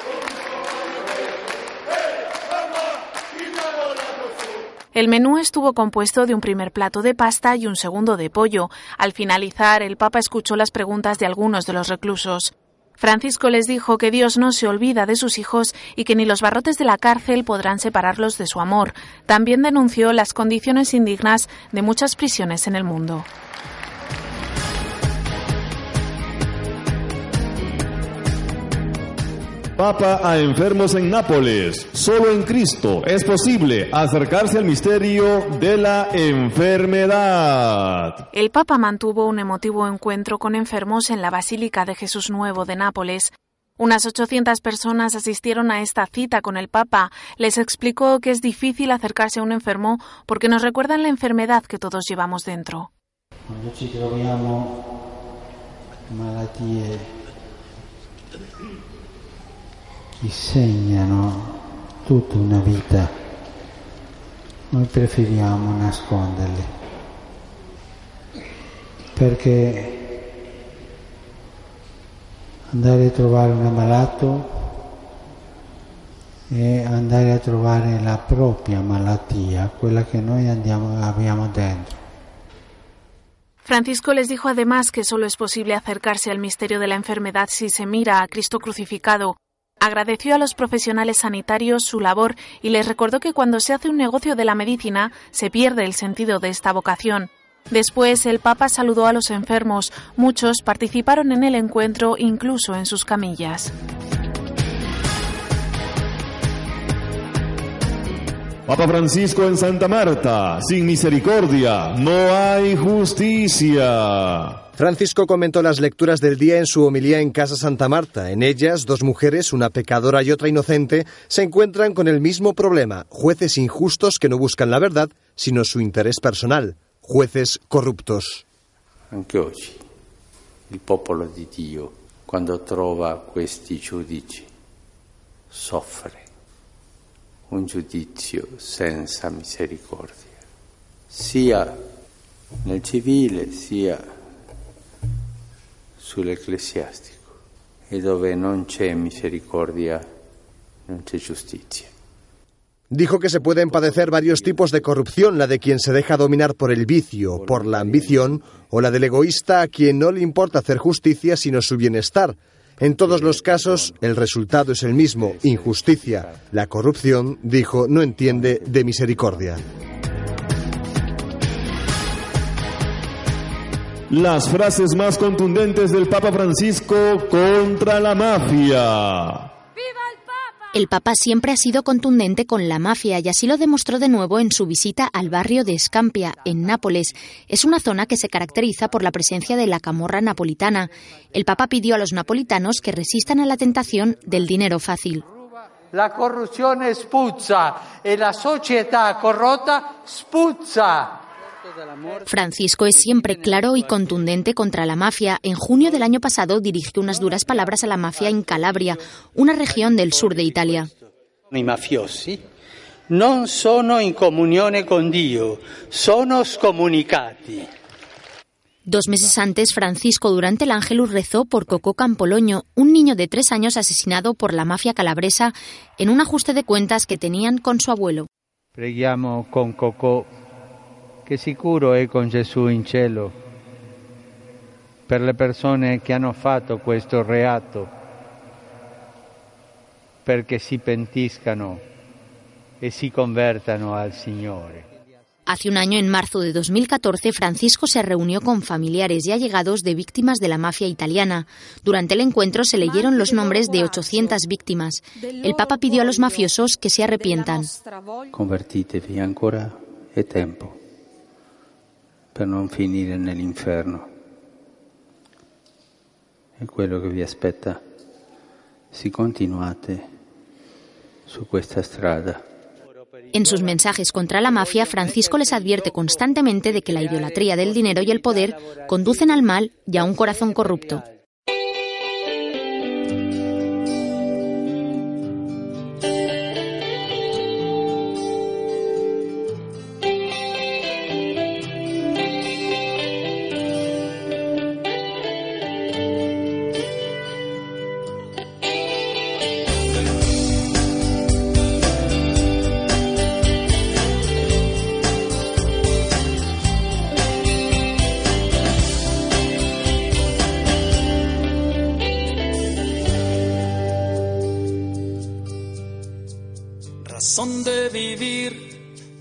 El menú estuvo compuesto de un primer plato de pasta y un segundo de pollo. Al finalizar, el Papa escuchó las preguntas de algunos de los reclusos. Francisco les dijo que Dios no se olvida de sus hijos y que ni los barrotes de la cárcel podrán separarlos de su amor. También denunció las condiciones indignas de muchas prisiones en el mundo. Papa a enfermos en Nápoles. Solo en Cristo es posible acercarse al misterio de la enfermedad. El Papa mantuvo un emotivo encuentro con enfermos en la Basílica de Jesús Nuevo de Nápoles. Unas 800 personas asistieron a esta cita con el Papa. Les explicó que es difícil acercarse a un enfermo porque nos recuerdan la enfermedad que todos llevamos dentro. Cuando ci che segnano tutta una vita, noi preferiamo nasconderle perché andare a trovare un ammalato è andare a trovare la propria malattia, quella che noi andiamo, abbiamo dentro. Francisco les dijo además que solo es posible acercarse al misterio de la enfermedad si se mira a Cristo crucificado. Agradeció a los profesionales sanitarios su labor y les recordó que cuando se hace un negocio de la medicina se pierde el sentido de esta vocación. Después el Papa saludó a los enfermos. Muchos participaron en el encuentro incluso en sus camillas. Papa Francisco en Santa Marta, sin misericordia no hay justicia. Francisco comentó las lecturas del día en su homilía en Casa Santa Marta. En ellas, dos mujeres, una pecadora y otra inocente, se encuentran con el mismo problema, jueces injustos que no buscan la verdad, sino su interés personal, jueces corruptos. Anche oggi il popolo di Dio, quando trova questi giudici, soffre un giudizio senza misericordia, sia nel civile sia c'è misericordia c'è giustizia. Dijo que se pueden padecer varios tipos de corrupción, la de quien se deja dominar por el vicio, por la ambición, o la del egoísta a quien no le importa hacer justicia sino su bienestar. En todos los casos, el resultado es el mismo, injusticia. La corrupción, dijo, no entiende de misericordia. Las frases más contundentes del Papa Francisco contra la mafia. El Papa siempre ha sido contundente con la mafia y así lo demostró de nuevo en su visita al barrio de Scampia, en Nápoles. Es una zona que se caracteriza por la presencia de la camorra napolitana. El Papa pidió a los napolitanos que resistan a la tentación del dinero fácil. La corruzione spuzza e la società corrotta spuzza. Francisco es siempre claro y contundente contra la mafia. En junio del año pasado dirigió unas duras palabras a la mafia en Calabria, una región del sur de Italia. I mafiosi non sono in comunione con Dio, sono scomunicati. Dos meses antes, Francisco durante el Ángelus rezó por Coco Campoloño, un niño de tres años asesinado por la mafia calabresa en un ajuste de cuentas que tenían con su abuelo. Preghiamo con Cocò, che sicuro è con Gesù in cielo, per le persone che hanno fatto questo reato, perché si pentiscano e si convertano al Signore. Hace un año, en marzo de 2014, Francisco se reunió con familiares y allegados de víctimas de la mafia italiana. Durante el encuentro se leyeron los nombres de 800 víctimas. El Papa pidió a los mafiosos que se arrepientan. Convertitevi, ancora è tempo per quello che vi aspetta se continuate su questa strada. En sus mensajes contra la mafia, Francisco les advierte constantemente de que la idolatría del dinero y el poder conducen al mal y a un corazón corrupto. Razón de vivir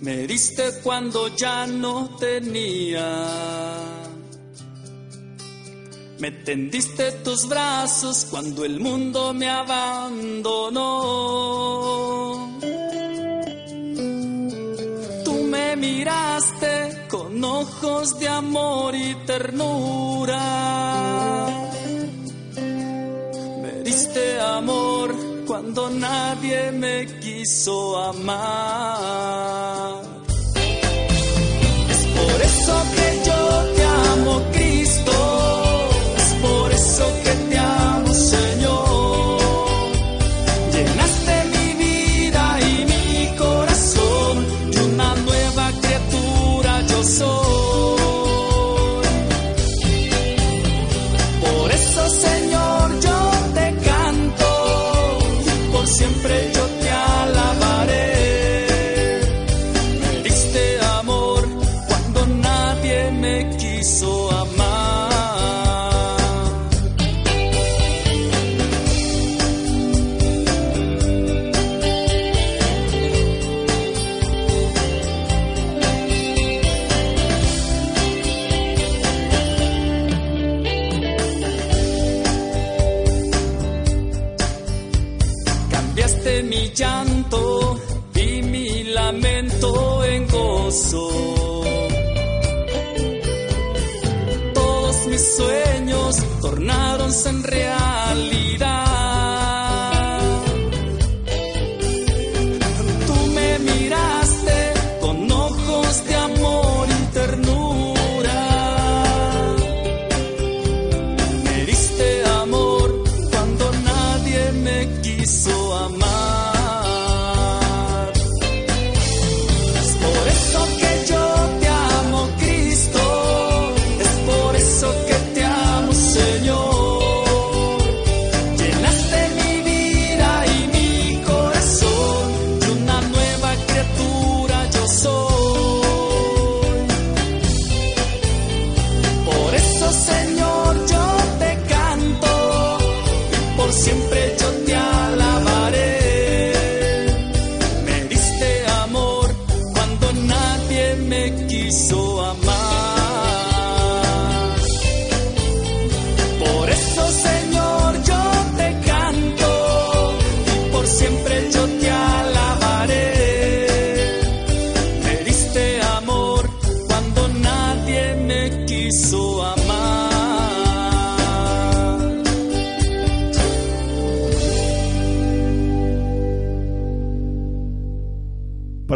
me diste cuando ya no tenía. Me tendiste tus brazos cuando el mundo me abandonó. Tú me miraste con ojos de amor y ternura. Me diste amor nadie me quiso amar.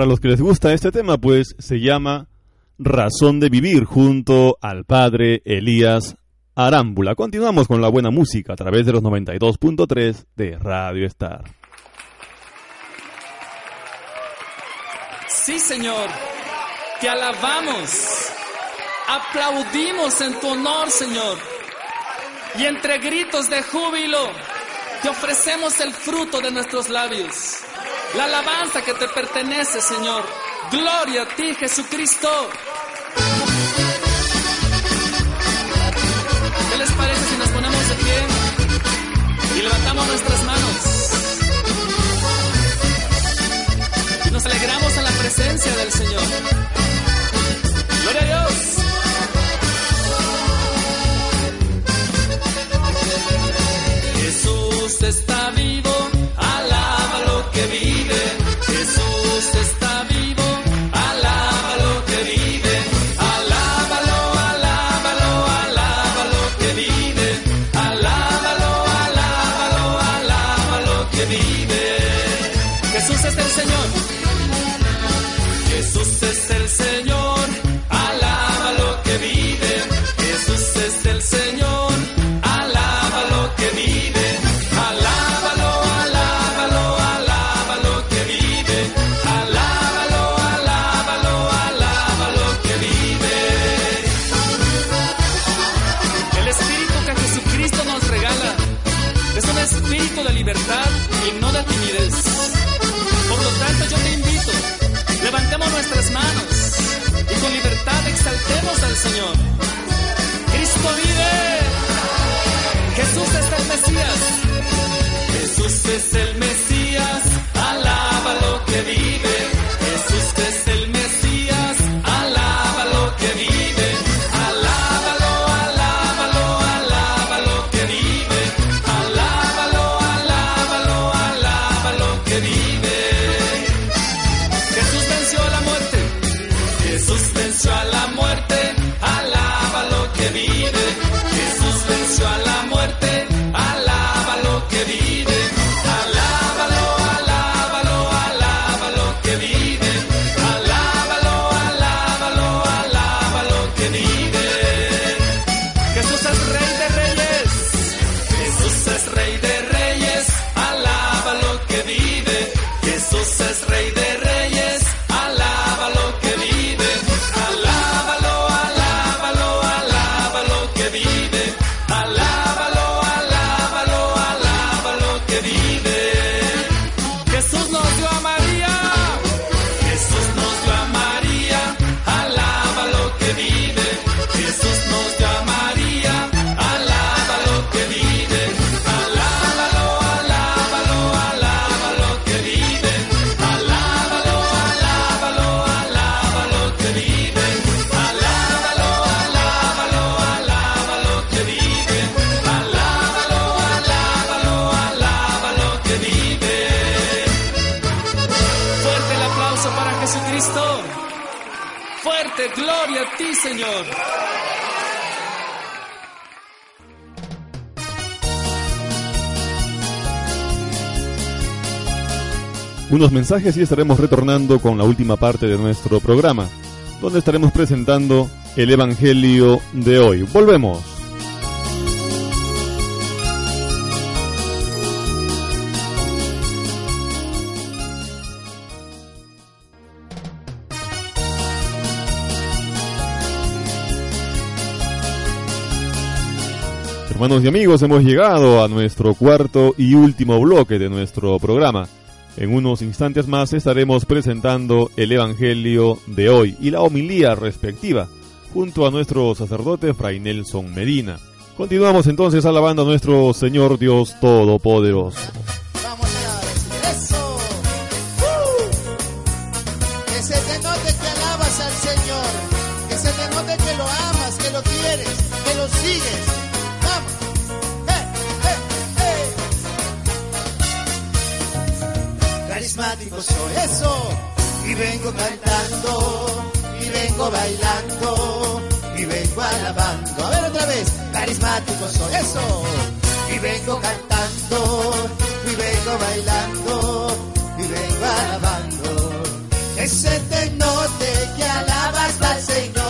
Para los que les gusta este tema, pues se llama Razón de Vivir junto al padre Elías Arámbula. Continuamos con la buena música a través de los 92.3 de Radio Star. Sí, Señor, te alabamos, aplaudimos en tu honor, Señor, y entre gritos de júbilo te ofrecemos el fruto de nuestros labios, la alabanza que te pertenece, Señor. Gloria a ti, Jesucristo. ¿Qué les parece si nos ponemos de pie y levantamos nuestras manos? Y nos alegramos en la presencia del Señor. Unos mensajes y estaremos retornando con la última parte de nuestro programa, donde estaremos presentando el Evangelio de hoy. Volvemos. Hermanos y amigos, hemos llegado a nuestro cuarto y último bloque de nuestro programa. En unos instantes más estaremos presentando el Evangelio de hoy y la homilía respectiva, junto a nuestro sacerdote Fray Nelson Medina. Continuamos entonces alabando a nuestro Señor Dios Todopoderoso. Vengo cantando. Y vengo bailando. Y vengo alabando. A ver otra vez. Carismático soy. Eso. Y vengo cantando. Y vengo bailando. Y vengo alabando. Que se te note que alabas al Señor.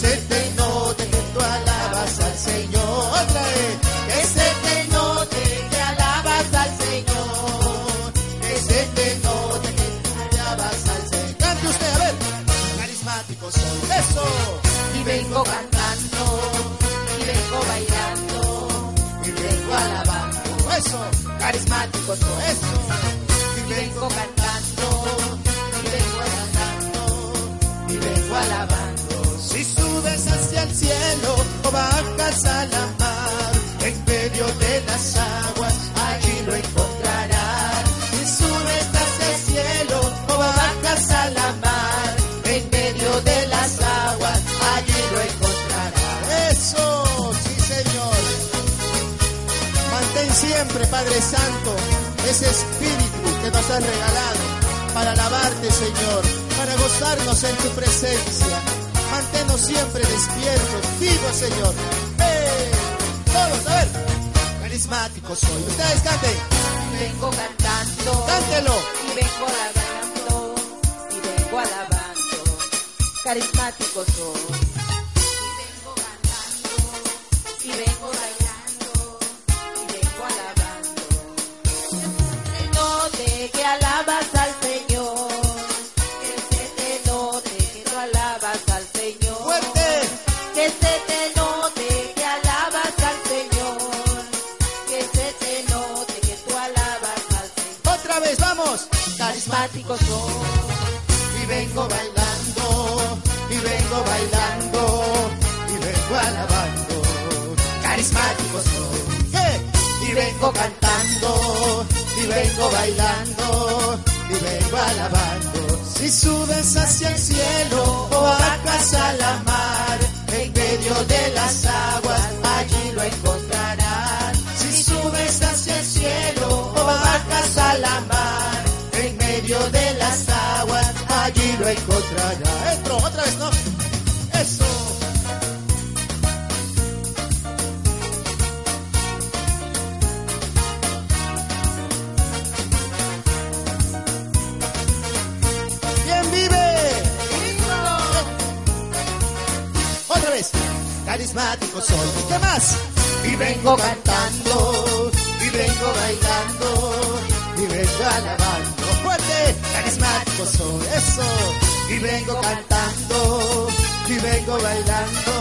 se te note que tú alabas Y vengo cantando, y vengo bailando, y vengo alabando. Eso. Carismático soy. Eso. y vengo cantando, y vengo cantando, y vengo alabando. Si subes hacia el cielo o bajas a la mar, en medio de las aguas, Padre Santo, ese espíritu que nos has regalado para alabarte, Señor, para gozarnos en tu presencia. Manténnos siempre despiertos, vivos, Señor. ¡Eh! Todos, a ver. Carismático soy. Ustedes canten. y vengo cantando, Cántelo. y vengo alabando, y vengo alabando, carismático soy. Y vengo cantando, y vengo Y vengo bailando, y vengo bailando, y vengo alabando. Carismático soy. Y vengo cantando, y vengo bailando, y vengo alabando. Si subes hacia el cielo o bajas a la mar, en medio de las aguas, allí lo encontrarás. Entro, otra vez, ¿no? Eso. Carismático soy. ¿Qué más? Y vengo cantando, y vengo bailando, y vengo alabando. Carismático soy. Eso. Y vengo cantando, y vengo bailando,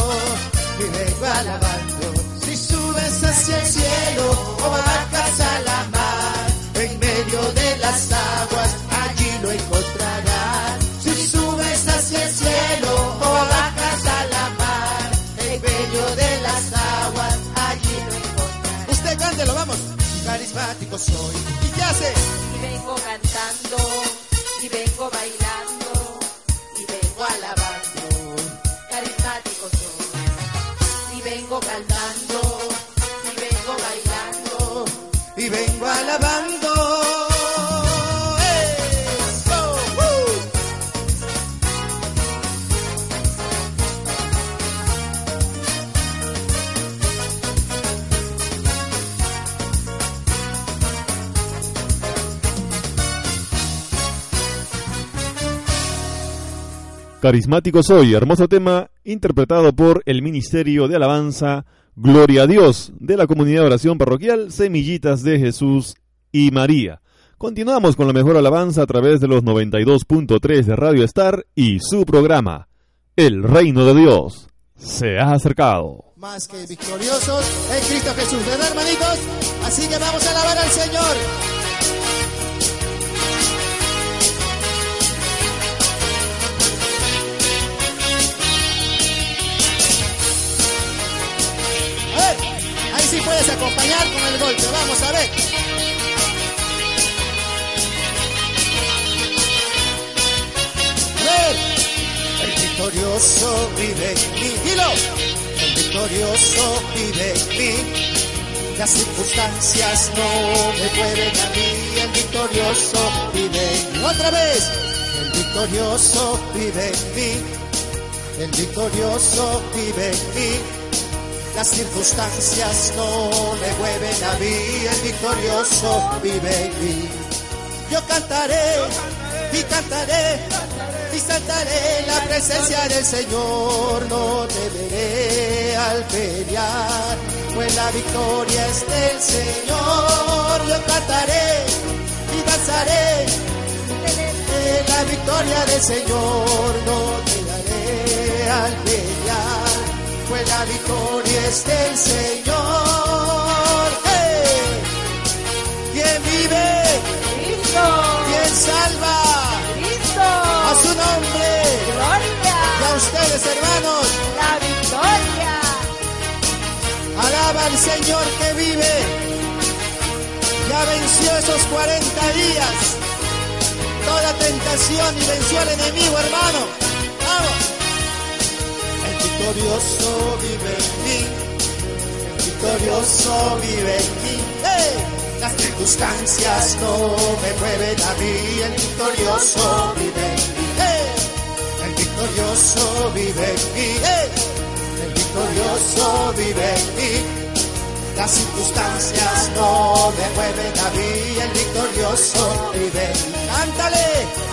y vengo alabando. Si subes hacia el cielo o bajas a la mar, en medio de las aguas, allí lo encontrarás. Si subes hacia el cielo o bajas a la mar, en medio de las aguas, allí lo encontrarás. Usted cántelo, vamos. Carismático soy. ¿Y qué hace? Y vengo cantando, y vengo bailando, Carismático soy, hermoso tema interpretado por el Ministerio de Alabanza Gloria a Dios de la comunidad de oración parroquial Semillitas de Jesús y María. Continuamos con la mejor alabanza a través de los 92.3 de Radio Star y su programa, El Reino de Dios, se ha acercado. Más que victoriosos en Cristo Jesús, ¿verdad, hermanitos? Así que vamos a alabar al Señor. Sí puedes acompañar con el golpe. Vamos a ver. A ver. El victorioso vive en mí. Dilo. El victorioso vive en mí. Las circunstancias no me pueden a mí. El victorioso vive en mí. Otra vez. El victorioso vive en mí. El victorioso vive en mí. Las circunstancias no me mueven a mí, el victorioso vive en mí. Yo cantaré y cantaré y saltaré en la presencia del Señor. No temeré al pelear, pues la victoria es del Señor. Yo cantaré y danzaré en la victoria del Señor. No temeré al pelear, pues la victoria es del Señor. ¡Hey! ¿Quién vive? Cristo. ¿Quién salva? Cristo. A su nombre. Gloria. Y a ustedes, hermanos. La victoria. Alaba al Señor que vive. Ya venció esos 40 días. Toda tentación y venció al enemigo, hermano. Vamos. Victorioso vive en mí. Victorioso vive en mí. Las circunstancias no me mueven a mí. El victorioso vive en mí. El victorioso vive en mí. El victorioso vive en mí. Las circunstancias no me mueven a mí, el victorioso vive. en mí. Cántale,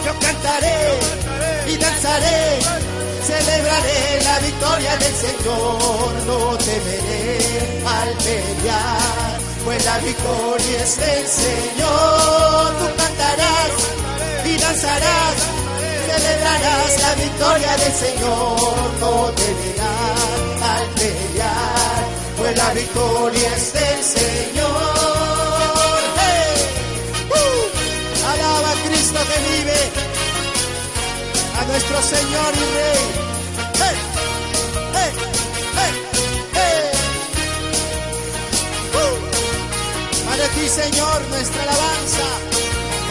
yo cantaré y danzaré, celebraré la victoria del Señor. No temeré al pelear, pues la victoria es del Señor. Tú cantarás y danzarás, celebrarás la victoria del Señor. No temerás al pelear, pues la victoria es del Señor. Nuestro Señor y Rey. ¡Hey! ¡Hey! ¡Uh! Para ti, Señor, nuestra alabanza.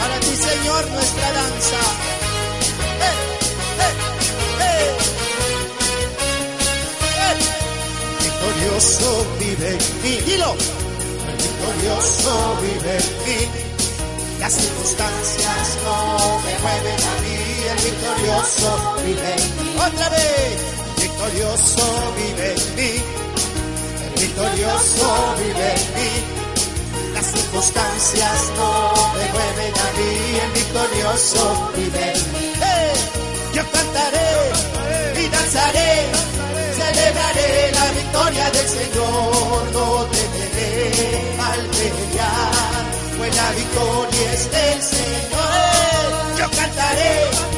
Para ti, Señor, nuestra danza. Victorioso vive en mí. Dilo. Victorioso vive en mí. Las circunstancias no me mueven a mí. El victorioso vive en mí. Otra vez. Victorioso vive en mí. El victorioso vive en mí. Las circunstancias no me mueven a mí. El victorioso vive en mí. ¡Eh! Yo cantaré y danzaré celebraré la victoria del Señor, no temeré al pelear, pues la victoria es del Señor. Yo cantaré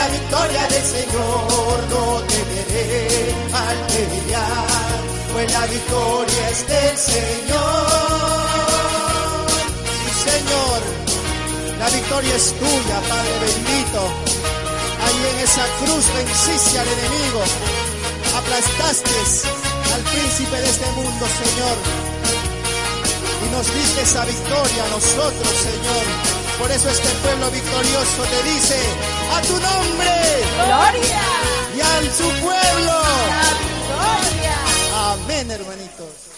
la victoria del Señor, no temeré al pelear, pues la victoria es del Señor. Señor, la victoria es tuya, Padre bendito. Ahí en esa cruz venciste al enemigo, aplastaste al príncipe de este mundo, Señor. Y nos diste esa victoria a nosotros, Señor. Por eso este pueblo victorioso te dice, a tu nombre, Gloria. y a su pueblo. La victoria. Amén, hermanitos.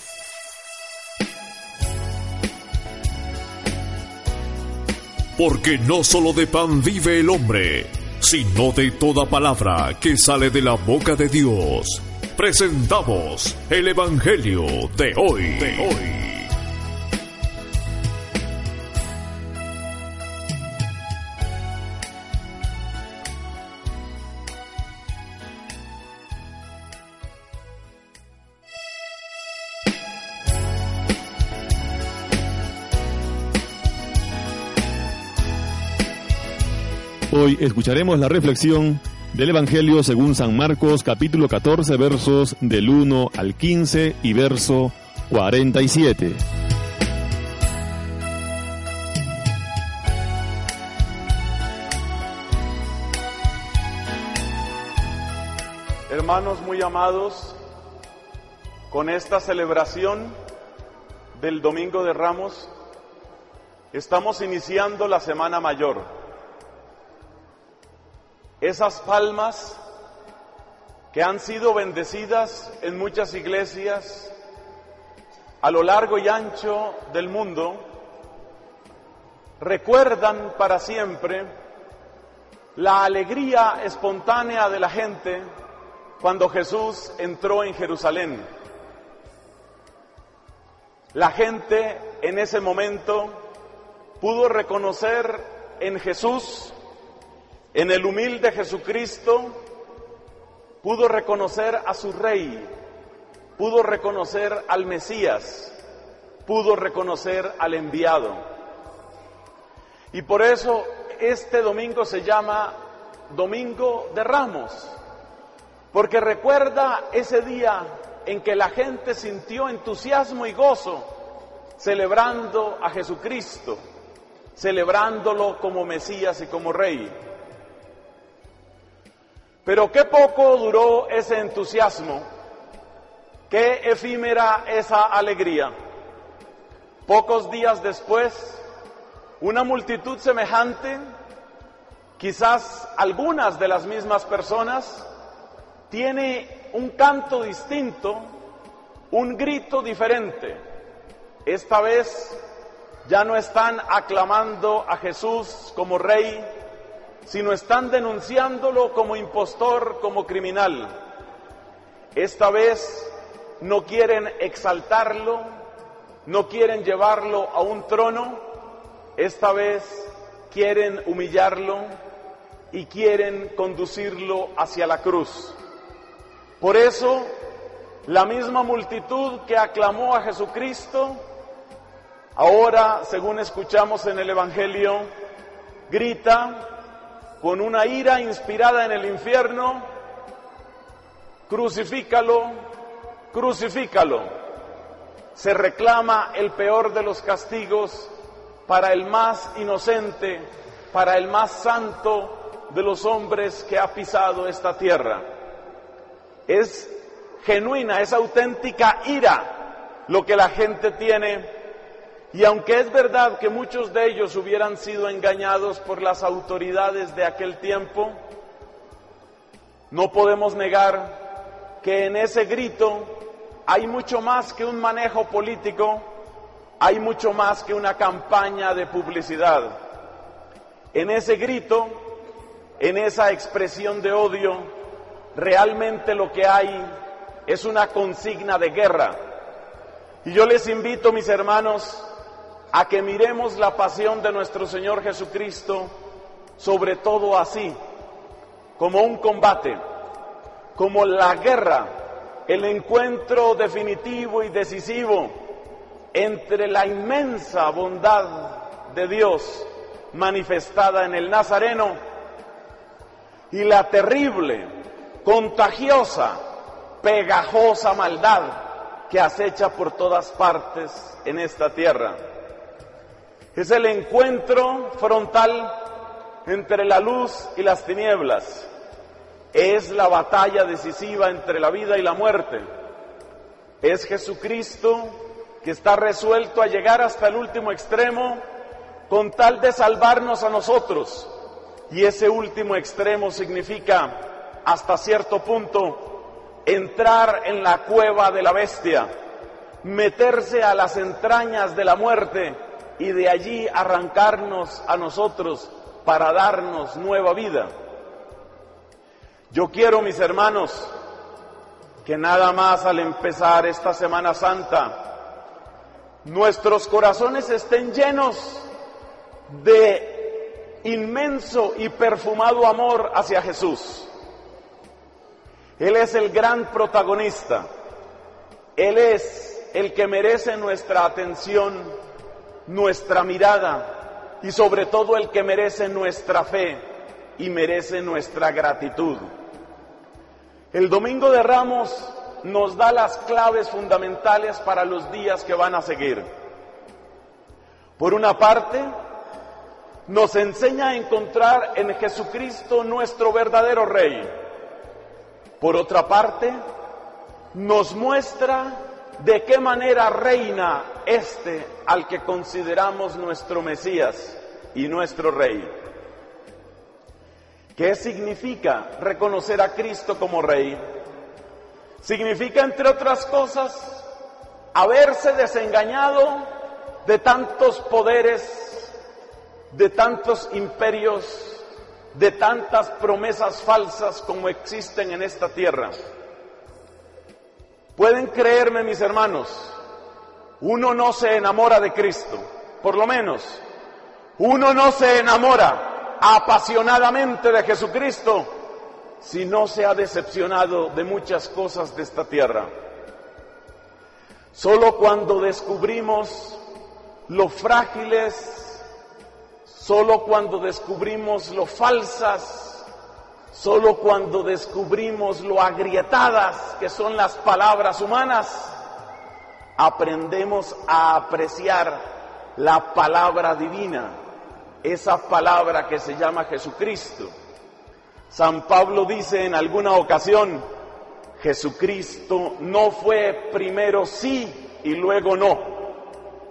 Porque no solo de pan vive el hombre, sino de toda palabra que sale de la boca de Dios. Presentamos el Evangelio de hoy. De hoy. Hoy escucharemos la reflexión del Evangelio según San Marcos capítulo 14 versos del 1 al 15 y verso 47. Hermanos muy amados, con esta celebración del Domingo de Ramos, estamos iniciando la Semana Mayor. Esas palmas que han sido bendecidas en muchas iglesias a lo largo y ancho del mundo, recuerdan para siempre la alegría espontánea de la gente cuando Jesús entró en Jerusalén. La gente en ese momento pudo reconocer en Jesús, en el humilde Jesucristo, pudo reconocer a su rey, pudo reconocer al Mesías, pudo reconocer al enviado. Y por eso este domingo se llama Domingo de Ramos, porque recuerda ese día en que la gente sintió entusiasmo y gozo celebrando a Jesucristo, celebrándolo como Mesías y como Rey. Pero qué poco duró ese entusiasmo, qué efímera esa alegría. Pocos días después, una multitud semejante, quizás algunas de las mismas personas, tiene un canto distinto, un grito diferente. Esta vez ya no están aclamando a Jesús como rey, sino están denunciándolo como impostor, como criminal. Esta vez no quieren exaltarlo, no quieren llevarlo a un trono, esta vez quieren humillarlo y quieren conducirlo hacia la cruz. Por eso, la misma multitud que aclamó a Jesucristo, ahora, según escuchamos en el Evangelio, grita con una ira inspirada en el infierno, crucifícalo, crucifícalo. Se reclama el peor de los castigos para el más inocente, para el más santo de los hombres que ha pisado esta tierra. Es genuina, es auténtica ira lo que la gente tiene y aunque es verdad que muchos de ellos hubieran sido engañados por las autoridades de aquel tiempo, no podemos negar que en ese grito hay mucho más que un manejo político, hay mucho más que una campaña de publicidad. En ese grito, en esa expresión de odio, realmente lo que hay es una consigna de guerra. Y yo les invito, mis hermanos, a que miremos la pasión de nuestro Señor Jesucristo, sobre todo así, como un combate, como la guerra, el encuentro definitivo y decisivo entre la inmensa bondad de Dios manifestada en el Nazareno y la terrible, contagiosa, pegajosa maldad que acecha por todas partes en esta tierra. Es el encuentro frontal entre la luz y las tinieblas. Es la batalla decisiva entre la vida y la muerte. Es Jesucristo que está resuelto a llegar hasta el último extremo con tal de salvarnos a nosotros. Y ese último extremo significa, hasta cierto punto, entrar en la cueva de la bestia, meterse a las entrañas de la muerte y de allí arrancarnos a nosotros para darnos nueva vida. Yo quiero, mis hermanos, que nada más al empezar esta Semana Santa, nuestros corazones estén llenos de inmenso y perfumado amor hacia Jesús. Él es el gran protagonista. Él es el que merece nuestra atención nuestra mirada y sobre todo el que merece nuestra fe y merece nuestra gratitud. El Domingo de Ramos nos da las claves fundamentales para los días que van a seguir. Por una parte, nos enseña a encontrar en Jesucristo nuestro verdadero Rey. Por otra parte, nos muestra de qué manera reina este al que consideramos nuestro Mesías y nuestro Rey. ¿Qué significa reconocer a Cristo como Rey? Significa, entre otras cosas, haberse desengañado de tantos poderes, de tantos imperios, de tantas promesas falsas como existen en esta tierra. Pueden creerme, mis hermanos, uno no se enamora de Cristo, por lo menos Uno no se enamora apasionadamente de Jesucristo si no se ha decepcionado de muchas cosas de esta tierra. Solo cuando descubrimos lo frágiles, solo cuando descubrimos lo falsas, solo cuando descubrimos lo agrietadas que son las palabras humanas, aprendemos a apreciar la palabra divina, esa palabra que se llama Jesucristo. San Pablo dice en alguna ocasión, Jesucristo no fue primero sí y luego no.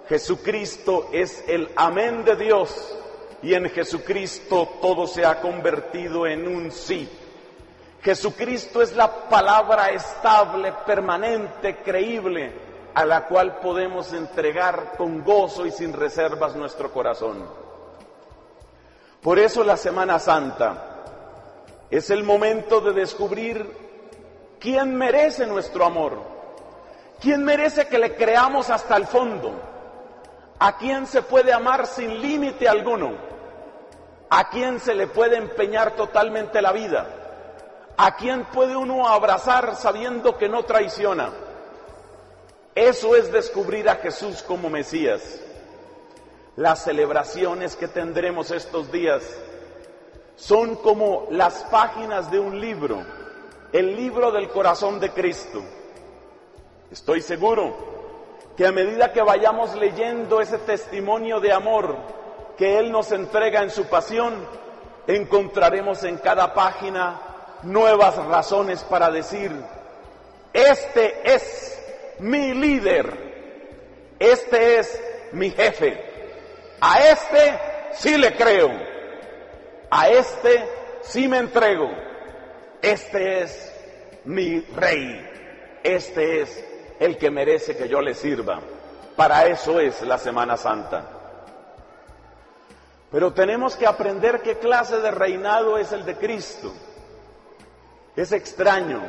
Jesucristo es el amén de Dios y en Jesucristo todo se ha convertido en un sí. Jesucristo es la palabra estable, permanente, creíble, a la cual podemos entregar con gozo y sin reservas nuestro corazón. Por eso la Semana Santa es el momento de descubrir quién merece nuestro amor, quién merece que le creamos hasta el fondo, a quién se puede amar sin límite alguno, a quién se le puede empeñar totalmente la vida, a quién puede uno abrazar sabiendo que no traiciona. Eso es descubrir a Jesús como Mesías. Las celebraciones que tendremos estos días son como las páginas de un libro, el libro del corazón de Cristo. Estoy seguro que a medida que vayamos leyendo ese testimonio de amor que Él nos entrega en su pasión, encontraremos en cada página nuevas razones para decir, este es mi líder, este es mi jefe, a este sí le creo, a este sí me entrego, este es mi rey, este es el que merece que yo le sirva. Para eso es la Semana Santa. Pero tenemos que aprender qué clase de reinado es el de Cristo. Es extraño,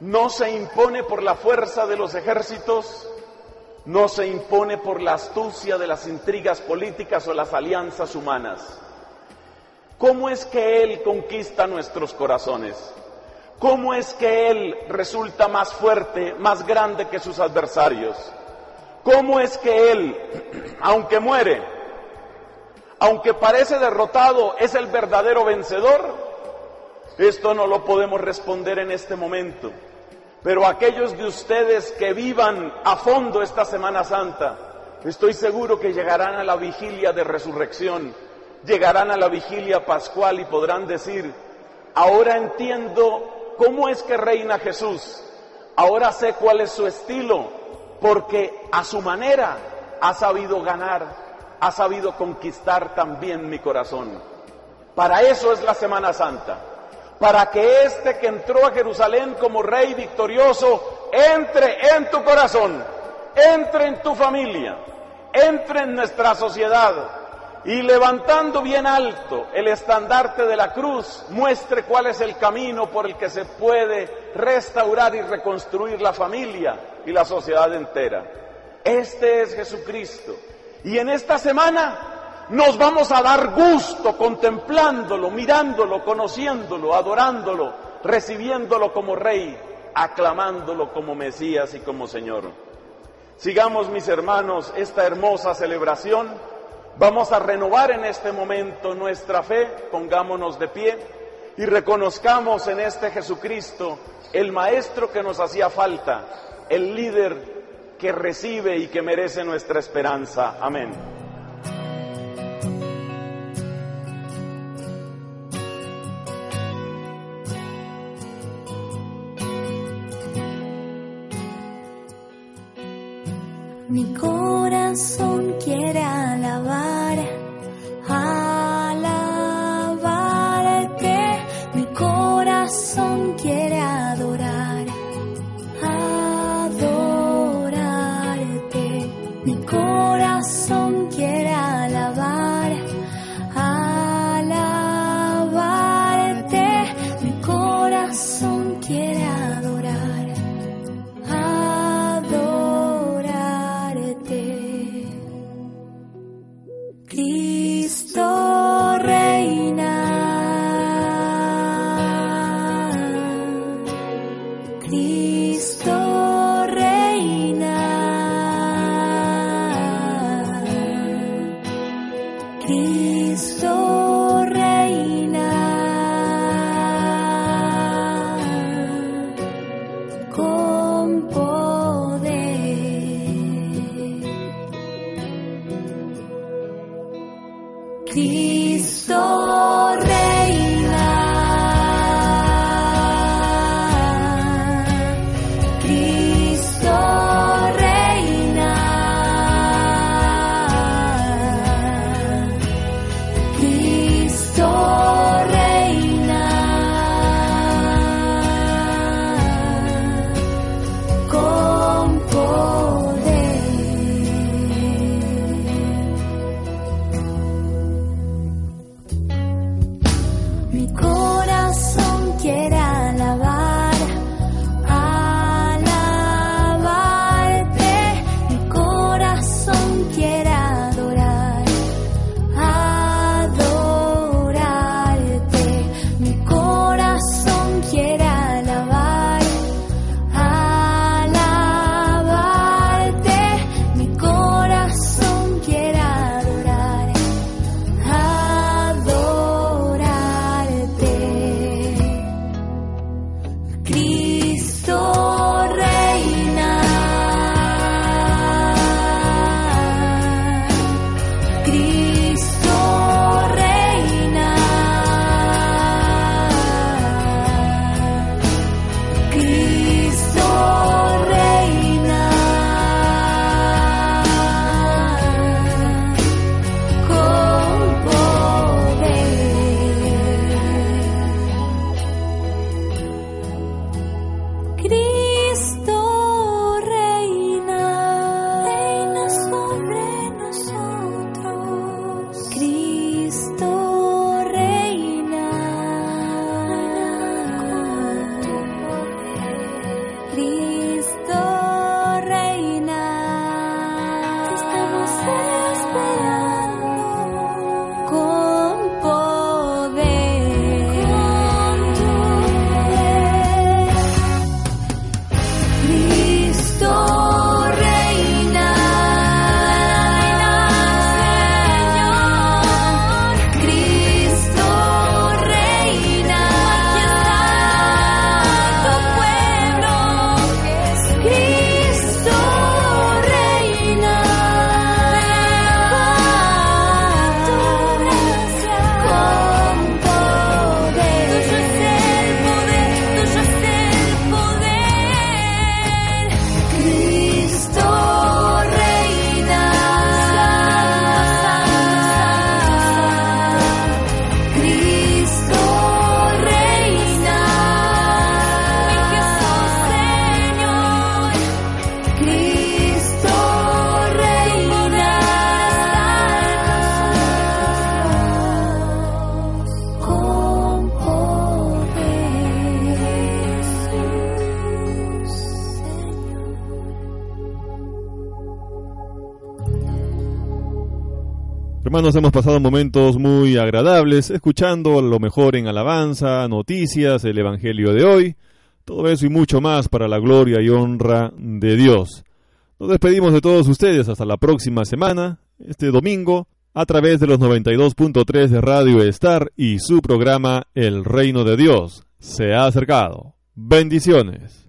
no se impone por la fuerza de los ejércitos, no se impone por la astucia de las intrigas políticas o las alianzas humanas. ¿Cómo es que Él conquista nuestros corazones? ¿Cómo es que Él resulta más fuerte, más grande que sus adversarios? ¿Cómo es que Él, aunque muere, aunque parece derrotado, es el verdadero vencedor? Esto no lo podemos responder en este momento. Pero aquellos de ustedes que vivan a fondo esta Semana Santa, estoy seguro que llegarán a la vigilia de resurrección, llegarán a la vigilia pascual y podrán decir, ahora entiendo cómo es que reina Jesús, ahora sé cuál es su estilo, porque a su manera ha sabido ganar, ha sabido conquistar también mi corazón. Para eso es la Semana Santa para que este que entró a Jerusalén como rey victorioso entre en tu corazón, entre en tu familia, entre en nuestra sociedad y levantando bien alto el estandarte de la cruz, muestre cuál es el camino por el que se puede restaurar y reconstruir la familia y la sociedad entera. Este es Jesucristo. Y en esta semana nos vamos a dar gusto contemplándolo, mirándolo, conociéndolo, adorándolo, recibiéndolo como Rey, aclamándolo como Mesías y como Señor. Sigamos, mis hermanos, esta hermosa celebración. Vamos a renovar en este momento nuestra fe, pongámonos de pie y reconozcamos en este Jesucristo el Maestro que nos hacía falta, el líder que recibe y que merece nuestra esperanza. Amén. Hermanos, hemos pasado momentos muy agradables escuchando lo mejor en alabanza, noticias, el Evangelio de hoy, todo eso y mucho más para la gloria y honra de Dios. Nos despedimos de todos ustedes hasta la próxima semana, este domingo, a través de los 92.3 de Radio Star y su programa El Reino de Dios se ha acercado. Bendiciones.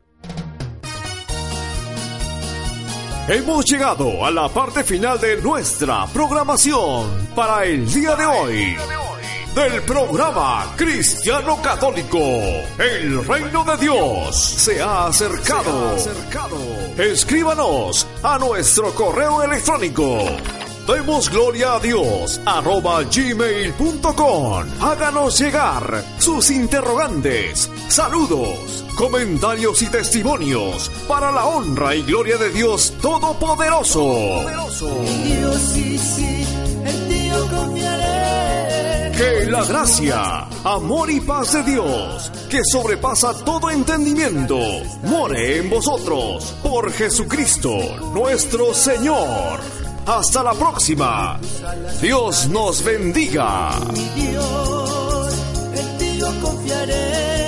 Hemos llegado a la parte final de nuestra programación para el día de hoy. Del programa Cristiano Católico, el reino de Dios se ha acercado. Escríbanos a nuestro correo electrónico. Demos gloria a Dios arroba gmail.com. Háganos llegar sus interrogantes, saludos, comentarios y testimonios para la honra y gloria de Dios Todopoderoso. Que la gracia, amor y paz de Dios, que sobrepasa todo entendimiento, more en vosotros por Jesucristo nuestro Señor. Hasta la próxima. Dios nos bendiga. Dios, en ti yo confiaré.